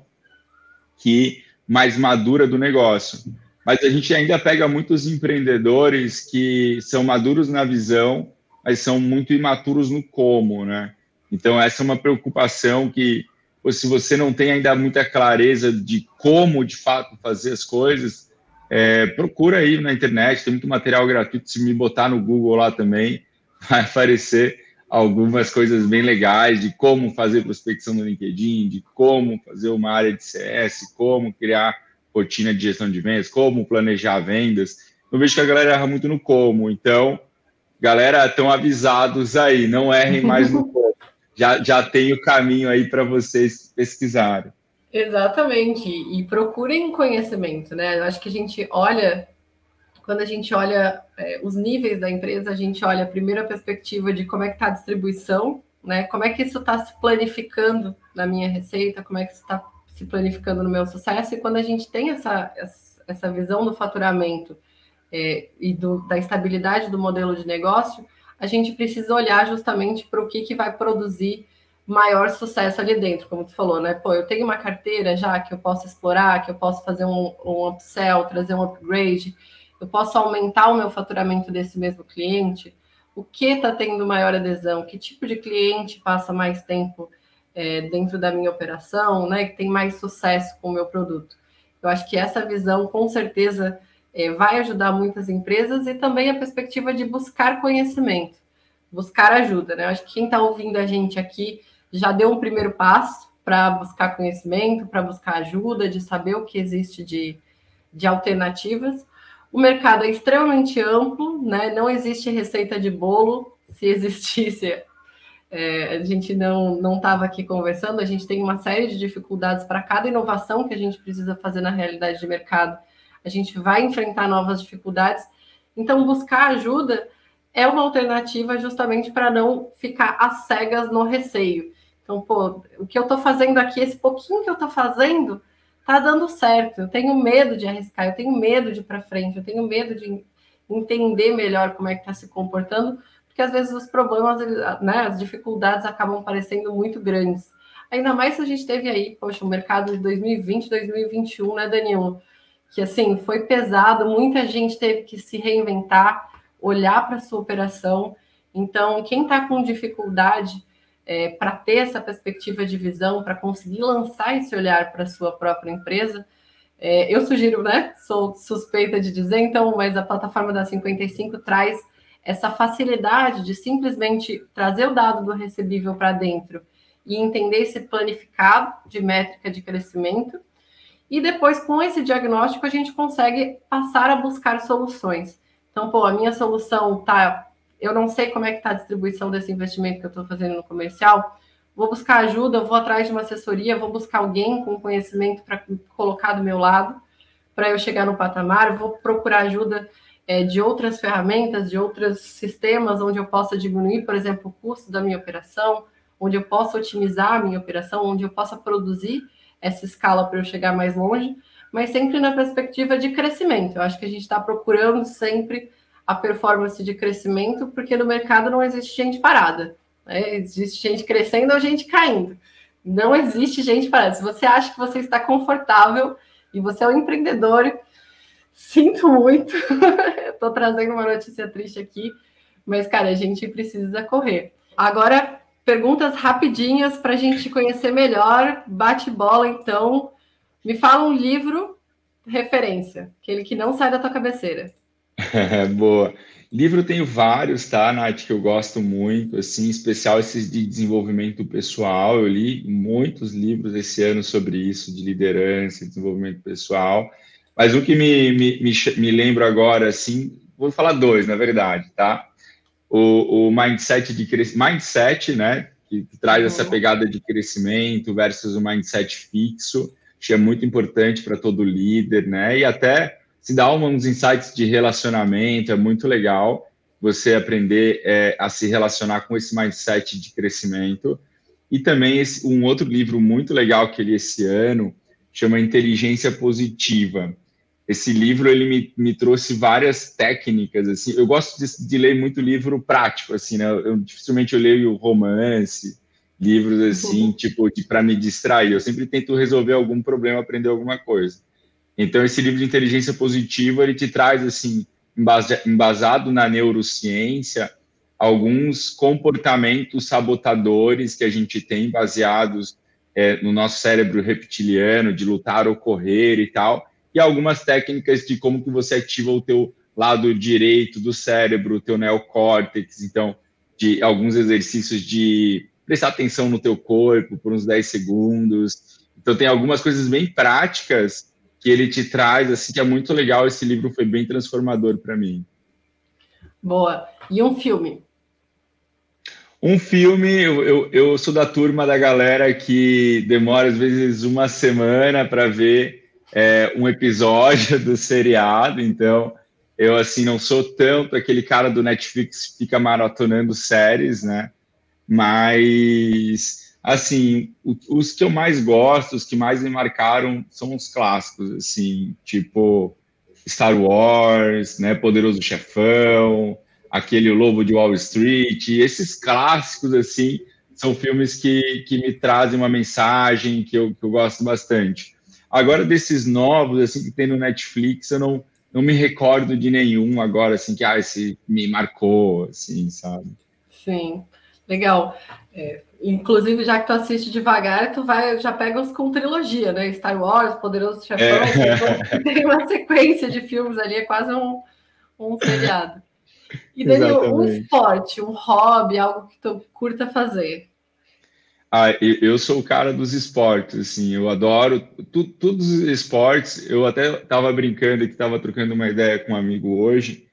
que mais madura do negócio mas a gente ainda pega muitos empreendedores que são maduros na visão, mas são muito imaturos no como, né? Então, essa é uma preocupação que, se você não tem ainda muita clareza de como, de fato, fazer as coisas, é, procura aí na internet, tem muito material gratuito, se me botar no Google lá também, *laughs* vai aparecer algumas coisas bem legais de como fazer prospecção no LinkedIn, de como fazer uma área de CS, como criar rotina de gestão de vendas, como planejar vendas. Eu vejo que a galera erra muito no como. Então, galera, estão avisados aí, não errem mais no como. *laughs* Já, já tem o caminho aí para vocês pesquisarem. Exatamente. E procurem conhecimento, né? Eu acho que a gente olha, quando a gente olha é, os níveis da empresa, a gente olha primeiro a perspectiva de como é que está a distribuição, né? Como é que isso está se planificando na minha receita, como é que isso está se planificando no meu sucesso, e quando a gente tem essa, essa visão do faturamento é, e do, da estabilidade do modelo de negócio, a gente precisa olhar justamente para o que, que vai produzir maior sucesso ali dentro, como tu falou, né? Pô, eu tenho uma carteira já que eu posso explorar, que eu posso fazer um, um upsell, trazer um upgrade, eu posso aumentar o meu faturamento desse mesmo cliente. O que está tendo maior adesão? Que tipo de cliente passa mais tempo é, dentro da minha operação, né, que tem mais sucesso com o meu produto. Eu acho que essa visão, com certeza, é, vai ajudar muitas empresas e também a perspectiva de buscar conhecimento, buscar ajuda. Né? Acho que quem está ouvindo a gente aqui já deu um primeiro passo para buscar conhecimento, para buscar ajuda, de saber o que existe de, de alternativas. O mercado é extremamente amplo, né? não existe receita de bolo. Se existisse, é, a gente não não estava aqui conversando, a gente tem uma série de dificuldades para cada inovação que a gente precisa fazer na realidade de mercado. A gente vai enfrentar novas dificuldades. Então, buscar ajuda é uma alternativa justamente para não ficar às cegas no receio. Então, pô, o que eu estou fazendo aqui, esse pouquinho que eu estou fazendo, está dando certo. Eu tenho medo de arriscar, eu tenho medo de ir para frente, eu tenho medo de entender melhor como é que está se comportando, porque às vezes os problemas, né, as dificuldades acabam parecendo muito grandes. Ainda mais se a gente teve aí, poxa, o mercado de 2020, 2021, né, Danilo? Que assim, foi pesado, muita gente teve que se reinventar, olhar para sua operação. Então, quem está com dificuldade é, para ter essa perspectiva de visão, para conseguir lançar esse olhar para sua própria empresa, é, eu sugiro, né? Sou suspeita de dizer, então, mas a plataforma da 55 traz essa facilidade de simplesmente trazer o dado do recebível para dentro e entender esse planificado de métrica de crescimento. E depois, com esse diagnóstico, a gente consegue passar a buscar soluções. Então, pô, a minha solução tá. Eu não sei como é que está a distribuição desse investimento que eu estou fazendo no comercial. Vou buscar ajuda, vou atrás de uma assessoria, vou buscar alguém com conhecimento para colocar do meu lado, para eu chegar no patamar, vou procurar ajuda é, de outras ferramentas, de outros sistemas onde eu possa diminuir, por exemplo, o custo da minha operação, onde eu possa otimizar a minha operação, onde eu possa produzir essa escala para eu chegar mais longe, mas sempre na perspectiva de crescimento. Eu acho que a gente está procurando sempre a performance de crescimento, porque no mercado não existe gente parada. Né? Existe gente crescendo ou gente caindo. Não existe gente parada. Se você acha que você está confortável e você é um empreendedor, sinto muito. *laughs* Estou trazendo uma notícia triste aqui, mas, cara, a gente precisa correr. Agora, perguntas rapidinhas para a gente conhecer melhor. Bate bola, então. Me fala um livro referência, aquele que não sai da tua cabeceira. *laughs* Boa. Livro tenho vários, tá, Nath, que eu gosto muito, assim, em especial esses de desenvolvimento pessoal. Eu li muitos livros esse ano sobre isso, de liderança, desenvolvimento pessoal. Mas o que me, me, me, me lembro agora, assim, vou falar dois, na verdade, tá? O, o mindset de mindset, né, que, que traz essa uhum. pegada de crescimento versus o mindset fixo, que é muito importante para todo líder, né? E até se dá uns insights de relacionamento, é muito legal você aprender é, a se relacionar com esse mindset de crescimento. E também esse, um outro livro muito legal que eu li esse ano chama Inteligência Positiva. Esse livro ele me, me trouxe várias técnicas assim. Eu gosto de, de ler muito livro prático assim, né? Eu dificilmente eu leio romance, livros assim, uhum. tipo para me distrair. Eu sempre tento resolver algum problema, aprender alguma coisa. Então, esse livro de inteligência positiva, ele te traz, assim, embasado na neurociência, alguns comportamentos sabotadores que a gente tem baseados é, no nosso cérebro reptiliano, de lutar ou correr e tal, e algumas técnicas de como que você ativa o teu lado direito do cérebro, o teu neocórtex, então, de alguns exercícios de prestar atenção no teu corpo por uns 10 segundos. Então, tem algumas coisas bem práticas que ele te traz, assim, que é muito legal. Esse livro foi bem transformador para mim. Boa. E um filme? Um filme, eu, eu, eu, sou da turma da galera que demora às vezes uma semana para ver é, um episódio *laughs* do seriado, então eu assim não sou tanto aquele cara do Netflix que fica maratonando séries, né? Mas assim, os que eu mais gosto, os que mais me marcaram são os clássicos, assim, tipo Star Wars, né, Poderoso Chefão, aquele Lobo de Wall Street, esses clássicos, assim, são filmes que, que me trazem uma mensagem que eu, que eu gosto bastante. Agora, desses novos, assim, que tem no Netflix, eu não, não me recordo de nenhum agora, assim, que, ah, esse me marcou, assim, sabe? Sim, legal. É, inclusive, já que tu assiste devagar, tu vai, já pega os com trilogia, né? Star Wars, Poderoso Chefão, é. tem uma *laughs* sequência de filmes ali, é quase um, um seriado. E Daniel, um esporte, um hobby, algo que tu curta fazer. Ah, eu sou o cara dos esportes, assim, eu adoro tu, todos os esportes. Eu até estava brincando que estava trocando uma ideia com um amigo hoje,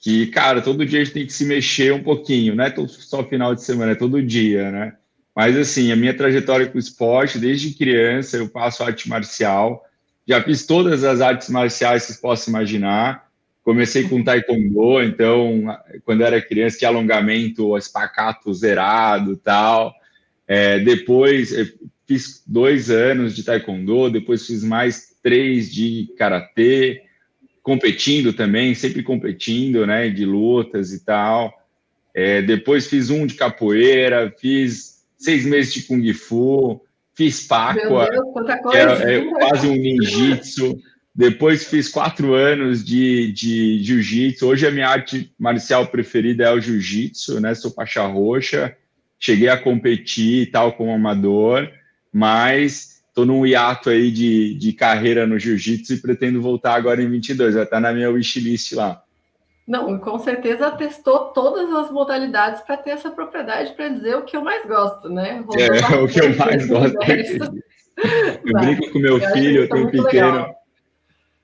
que, cara, todo dia a gente tem que se mexer um pouquinho, não é só final de semana, é todo dia, né? Mas, assim, a minha trajetória com o esporte, desde criança, eu faço arte marcial, já fiz todas as artes marciais que vocês possam imaginar. Comecei com taekwondo, então, quando era criança, tinha alongamento, espacato zerado tal. É, depois, fiz dois anos de taekwondo, depois fiz mais três de karatê competindo também, sempre competindo, né, de lutas e tal. É, depois fiz um de capoeira, fiz seis meses de kung fu, fiz que era é, quase um ninjitsu. Depois fiz quatro anos de, de jiu-jitsu. Hoje a minha arte marcial preferida é o jiu-jitsu, né? Sou faixa roxa. Cheguei a competir e tal como amador, mas Estou num hiato aí de, de carreira no jiu-jitsu e pretendo voltar agora em 22. Já está na minha wishlist lá. Não, com certeza testou todas as modalidades para ter essa propriedade para dizer o que eu mais gosto, né? é, *laughs* o que eu mais gosto. eu brinco com meu filho, eu tenho um pequeno. Legal.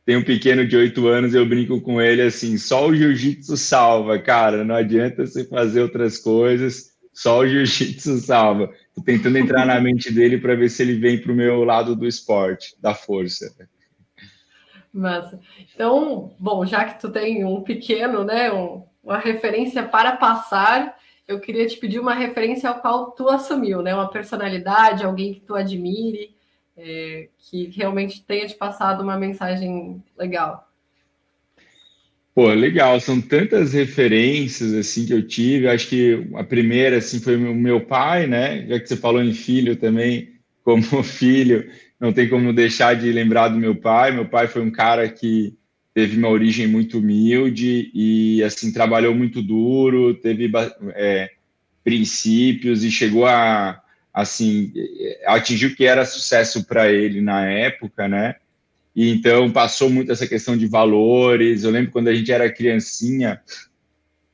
Tem um pequeno de oito anos, eu brinco com ele assim: só o jiu-jitsu salva, cara. Não adianta você fazer outras coisas, só o jiu-jitsu salva. Tô tentando entrar na mente dele para ver se ele vem para o meu lado do esporte, da força. Massa. Então, bom, já que tu tem um pequeno, né, um, uma referência para passar, eu queria te pedir uma referência ao qual tu assumiu, né? Uma personalidade, alguém que tu admire, é, que realmente tenha te passado uma mensagem legal. Pô, legal, são tantas referências assim que eu tive. Acho que a primeira assim foi o meu pai, né? Já que você falou em filho também, *laughs* como filho, não tem como deixar de lembrar do meu pai. Meu pai foi um cara que teve uma origem muito humilde e assim trabalhou muito duro, teve é, princípios e chegou a assim atingir o que era sucesso para ele na época, né? E então passou muito essa questão de valores. Eu lembro quando a gente era criancinha,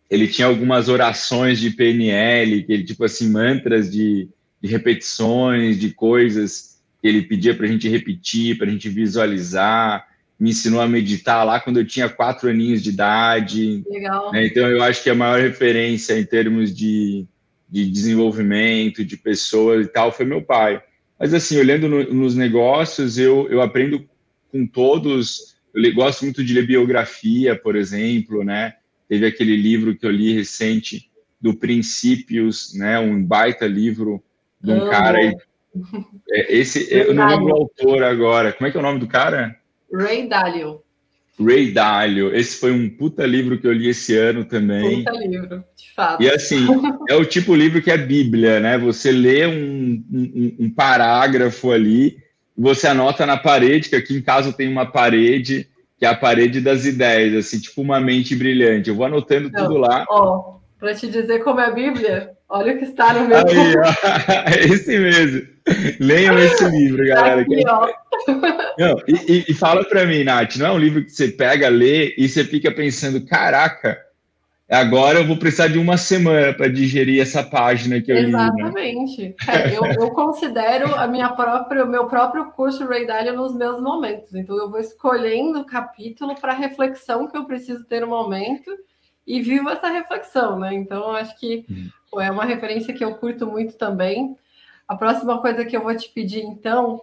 ele tinha algumas orações de PNL, que ele tipo assim mantras de, de repetições, de coisas que ele pedia para a gente repetir, para a gente visualizar me ensinou a meditar lá quando eu tinha quatro aninhos de idade. Legal. Né? Então, eu acho que a maior referência em termos de, de desenvolvimento, de pessoas e tal, foi meu pai. Mas, assim, olhando no, nos negócios, eu, eu aprendo com todos. Eu gosto muito de ler biografia, por exemplo, né? Teve aquele livro que eu li recente do Princípios, né? Um baita livro de um cara. É, esse, eu não lembro o autor agora. Como é que é o nome do cara? Ray Dalio. Ray Dalio. Esse foi um puta livro que eu li esse ano também. Puta livro, de fato. E assim, *laughs* é o tipo de livro que é Bíblia, né? Você lê um, um, um parágrafo ali, você anota na parede, que aqui em casa tem uma parede, que é a parede das ideias, assim, tipo uma mente brilhante. Eu vou anotando Não, tudo lá. Ó, para te dizer como é a Bíblia, olha o que está no meu. Aí, *laughs* *laughs* é esse mesmo. Leiam esse livro, galera. Aqui, *laughs* não, e, e, fala para mim, Nath, não é um livro que você pega, lê e você fica pensando, caraca, agora eu vou precisar de uma semana para digerir essa página que eu li. Né? Exatamente. Né? É, eu, eu, considero a minha própria, o meu próprio curso Ray Dalio nos meus momentos. Então eu vou escolhendo o capítulo para reflexão que eu preciso ter no momento e vivo essa reflexão, né? Então acho que pô, é uma referência que eu curto muito também. A próxima coisa que eu vou te pedir, então,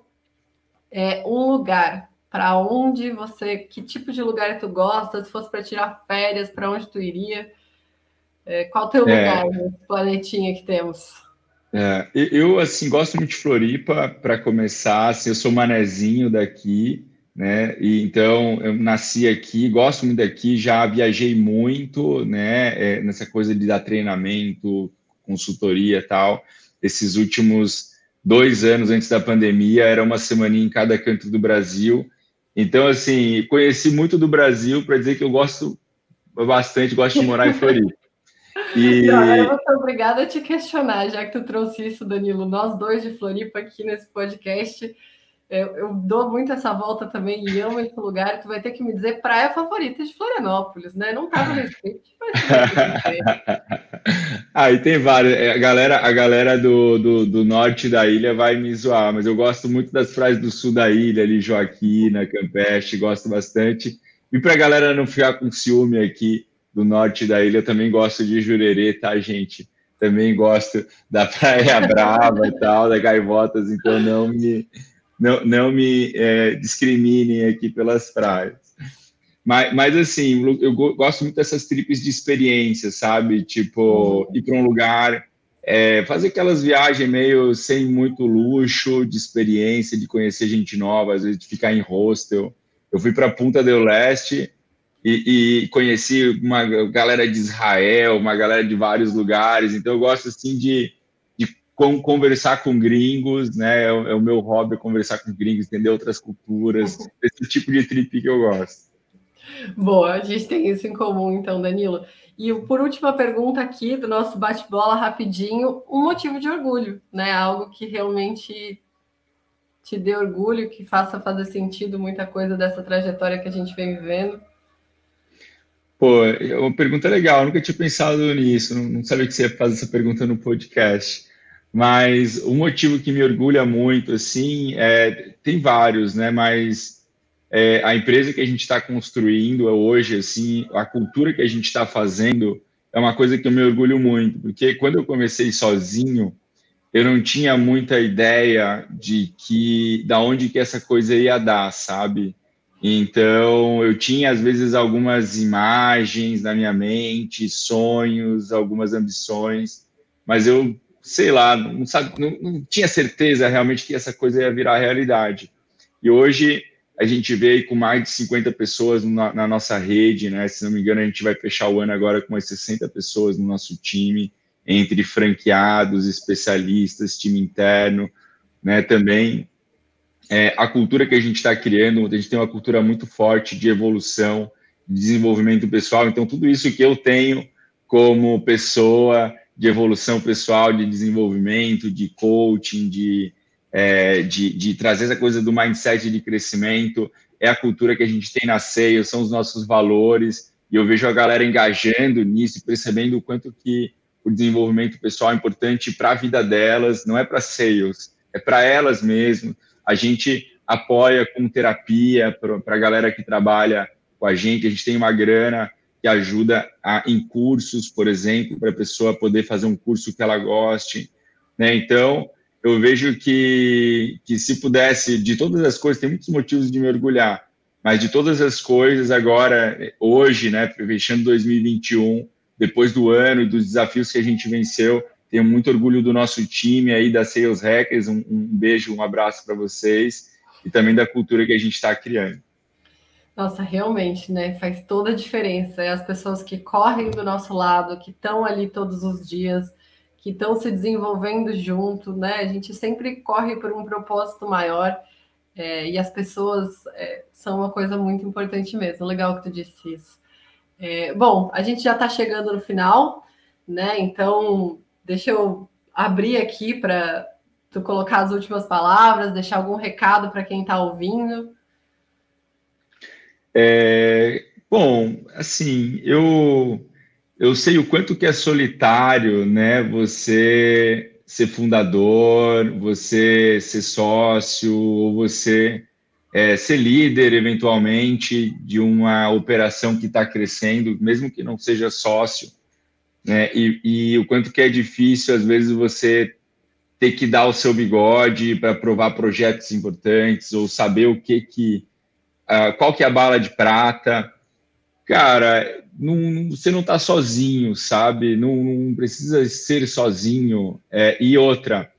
é um lugar. Para onde você, que tipo de lugar tu gosta? Se fosse para tirar férias, para onde tu iria? É, qual o teu é, lugar nesse planetinha que temos? É, eu, assim, gosto muito de Floripa, para começar. Assim, eu sou manezinho daqui, né? E, então, eu nasci aqui, gosto muito daqui, já viajei muito, né? É, nessa coisa de dar treinamento, consultoria e tal esses últimos dois anos antes da pandemia, era uma semaninha em cada canto do Brasil. Então, assim, conheci muito do Brasil para dizer que eu gosto bastante, gosto de morar em Floripa. *laughs* E... Não, eu vou obrigada a te questionar, já que tu trouxe isso, Danilo. Nós dois de Floripa aqui nesse podcast, eu, eu, dou muito essa volta também e amo esse lugar. Tu vai ter que me dizer praia favorita de Florianópolis, né? Não estava no script, mas Aí *laughs* tem várias. É, a galera, a galera do, do, do, norte da ilha vai me zoar, mas eu gosto muito das praias do sul da ilha, ali, Joaquina, Campeche, gosto bastante. E para a galera não ficar com ciúme aqui do norte da ilha, eu também gosto de Jurerê, tá, gente? Também gosto da *laughs* Praia Brava e tal, da Gaivotas, então não me não, não me é, discriminem aqui pelas praias. Mas, mas, assim, eu gosto muito dessas trips de experiência, sabe? Tipo, ir para um lugar, é, fazer aquelas viagens meio sem muito luxo, de experiência, de conhecer gente nova, às vezes de ficar em hostel. Eu fui para Punta del Leste e, e, conheci uma galera de Israel, uma galera de vários lugares. Então, eu gosto, assim, de com, conversar com gringos, né? É, é, o meu hobby conversar com gringos, entender outras culturas, *laughs* esse tipo de trip que eu gosto. Boa, a gente tem isso em comum, então, Danilo. E por última pergunta aqui do nosso bate-bola rapidinho, um motivo de orgulho, né? Algo que realmente te dê orgulho, que faça fazer sentido muita coisa dessa trajetória que a gente vem vivendo. Pô, é uma pergunta legal, eu nunca tinha pensado nisso, não, não sabia que você ia fazer essa pergunta no podcast. Mas o motivo que me orgulha muito, assim, é, tem vários, né? Mas é, a empresa que a gente está construindo hoje, assim, a cultura que a gente está fazendo é uma coisa que eu me orgulho muito, porque quando eu comecei sozinho, eu não tinha muita ideia de que da onde que essa coisa ia dar, sabe? Então, eu tinha, às vezes, algumas imagens na minha mente, sonhos, algumas ambições, mas eu, sei lá, não, sabe, não, não tinha certeza realmente que essa coisa ia virar realidade. E hoje, a gente vê com mais de 50 pessoas na, na, nossa rede, né? Se não me engano, a gente vai fechar o ano agora com umas 60 pessoas no nosso time, entre franqueados, especialistas, time interno, né? Também é, a cultura que a gente está criando, a gente tem uma cultura muito forte de evolução, de desenvolvimento pessoal. Então, tudo isso que eu tenho como pessoa de evolução pessoal, de desenvolvimento, de coaching, de, é, de, de, trazer essa coisa do mindset de crescimento, é a cultura que a gente tem na ceia, são os nossos valores. E eu vejo a galera engajando nisso, percebendo o quanto que o desenvolvimento pessoal é importante para a vida delas, não é para sales, é para elas mesmo a gente apoia com terapia para a galera que trabalha com a gente. A gente tem uma grana que ajuda a, em cursos, por exemplo, para a pessoa poder fazer um curso que ela goste. Né? Então, eu vejo que, que se pudesse, de todas as coisas, tem muitos motivos de me orgulhar, mas de todas as coisas, agora, hoje, né, fechando 2021, depois do ano e dos desafios que a gente venceu, tenho muito orgulho do nosso time aí da Sales Hackers. Um, um beijo, um abraço para vocês e também da cultura que a gente está criando. Nossa, realmente, né? Faz toda a diferença. É as pessoas que correm do nosso lado, que estão ali todos os dias, que estão se desenvolvendo junto, né? A gente sempre corre por um propósito maior. É, e as pessoas é, são uma coisa muito importante mesmo. Legal que tu disse isso. É, bom, a gente já está chegando no final, né? Então, Deixa eu abrir aqui para tu colocar as últimas palavras, deixar algum recado para quem está ouvindo. É, bom, assim, eu eu sei o quanto que é solitário, né? Você ser fundador, você ser sócio, ou você é, ser líder eventualmente de uma operação que está crescendo, mesmo que não seja sócio né? E, e o quanto que é difícil, às vezes, você ter que dar o seu bigode para provar projetos importantes ou saber o que que uh, qual que é a bala de prata? Cara não, você não está sozinho sabe? Não, não, precisa ser sozinho. É, e outra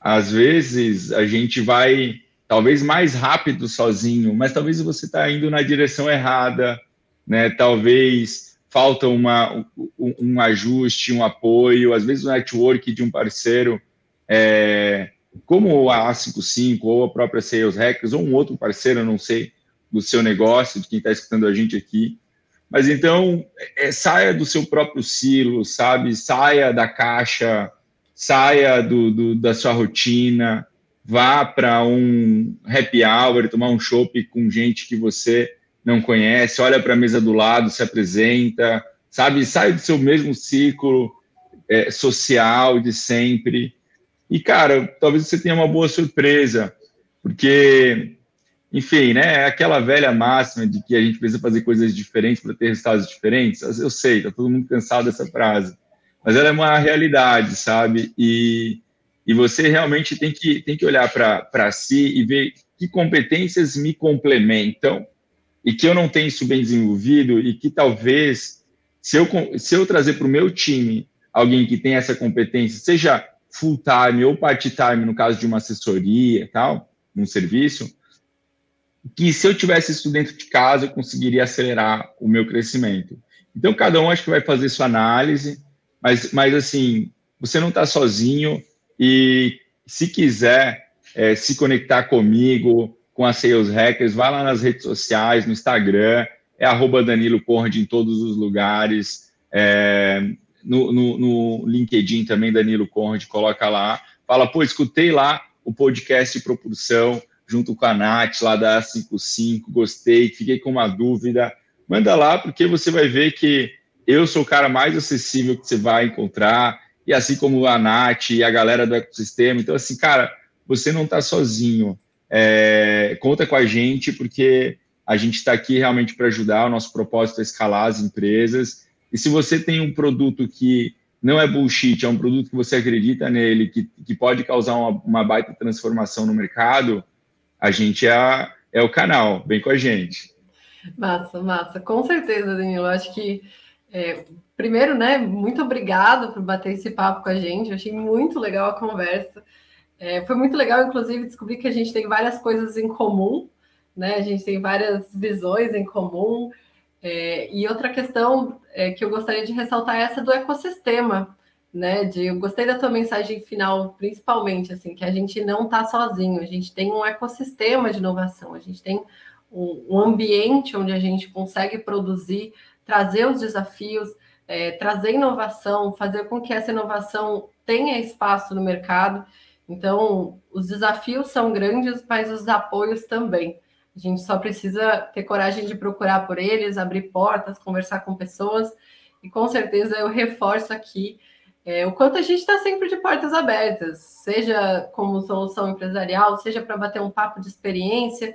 às vezes a gente vai talvez mais rápido sozinho mas talvez você está indo na direção errada né? Talvez falta uma, um, um, ajuste, um apoio, às vezes o network de um parceiro, é, como a A55 ou a própria Sales Hackers, ou um outro parceiro, não sei, do seu negócio, de quem está escutando a gente aqui. Mas então, é, saia do seu próprio silo, sabe? Saia da caixa, saia do, do da sua rotina, vá para um happy hour, tomar um chopp com gente que você não conhece, olha para a mesa do lado, se apresenta, sabe? Sai do seu mesmo ciclo é, social de sempre. E, cara, talvez você tenha uma boa surpresa, porque, enfim, né? É aquela velha máxima de que a gente precisa fazer coisas diferentes para ter resultados diferentes. Eu sei, tá todo mundo cansado dessa frase, mas ela é uma realidade, sabe? E, e você realmente tem que, tem que olhar para si e ver que competências me complementam e que eu não tenho isso bem desenvolvido e que talvez, se eu, se eu trazer para o meu time alguém que tem essa competência, seja full time ou part time, no caso de uma assessoria tal, um serviço, que se eu tivesse isso dentro de casa, eu conseguiria acelerar o meu crescimento. Então, cada um acho que vai fazer sua análise, mas, mas assim, você não está sozinho e se quiser é, se conectar comigo, com a Sales Hackers, vai lá nas redes sociais, no Instagram, é arroba Danilo em todos os lugares, é, no, no, no, LinkedIn também, Danilo Conrad, coloca lá, fala, pô, escutei lá o podcast Propulsão, junto com a Nath, lá da A55, gostei, fiquei com uma dúvida, manda lá, porque você vai ver que eu sou o cara mais acessível que você vai encontrar, e assim como a Nath e a galera do ecossistema, então assim, cara, você não está sozinho, é, conta com a gente, porque a gente está aqui realmente para ajudar. O nosso propósito é escalar as empresas. E se você tem um produto que não é bullshit, é um produto que você acredita nele, que, que pode causar uma, uma baita transformação no mercado, a gente é a, é o canal. Vem com a gente. Massa, massa. Com certeza, Danilo. Acho que, é, primeiro, né, muito obrigado por bater esse papo com a gente. Eu achei muito legal a conversa. É, foi muito legal, inclusive, descobrir que a gente tem várias coisas em comum, né? A gente tem várias visões em comum. É, e outra questão é, que eu gostaria de ressaltar é essa do ecossistema, né? De, eu gostei da tua mensagem final, principalmente, assim, que a gente não está sozinho, a gente tem um ecossistema de inovação, a gente tem um, ambiente onde a gente consegue produzir, trazer os desafios, é, trazer inovação, fazer com que essa inovação tenha espaço no mercado. Então, os desafios são grandes, mas os apoios também. A gente só precisa ter coragem de procurar por eles, abrir portas, conversar com pessoas. E com certeza eu reforço aqui é, o quanto a gente está sempre de portas abertas, seja como solução empresarial, seja para bater um papo de experiência,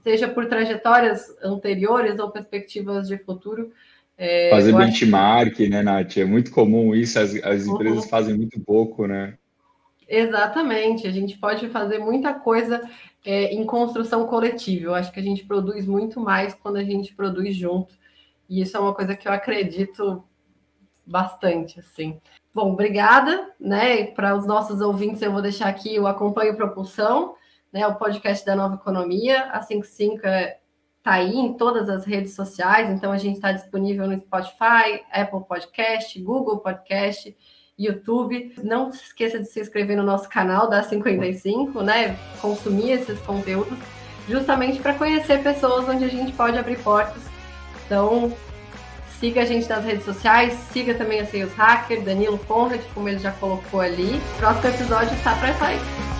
seja por trajetórias anteriores ou perspectivas de futuro. É, Fazer benchmark, né, Nath? É muito comum isso, as, as empresas uhum. fazem muito pouco, né? Exatamente, a gente pode fazer muita coisa é, em construção coletiva. Eu acho que a gente produz muito mais quando a gente produz junto. E isso é uma coisa que eu acredito bastante, assim. Bom, obrigada, né? Para os nossos ouvintes, eu vou deixar aqui o Acompanho Propulsão, né? O podcast da Nova Economia. A 55 está aí em todas as redes sociais, então a gente está disponível no Spotify, Apple Podcast, Google Podcast YouTube. Não se esqueça de se inscrever no nosso canal da 55, né? Consumir esses conteúdos, justamente para conhecer pessoas onde a gente pode abrir portas. Então, siga a gente nas redes sociais, siga também a Sales Hacker, Danilo Conrad, como ele já colocou ali. Próximo episódio está para sair.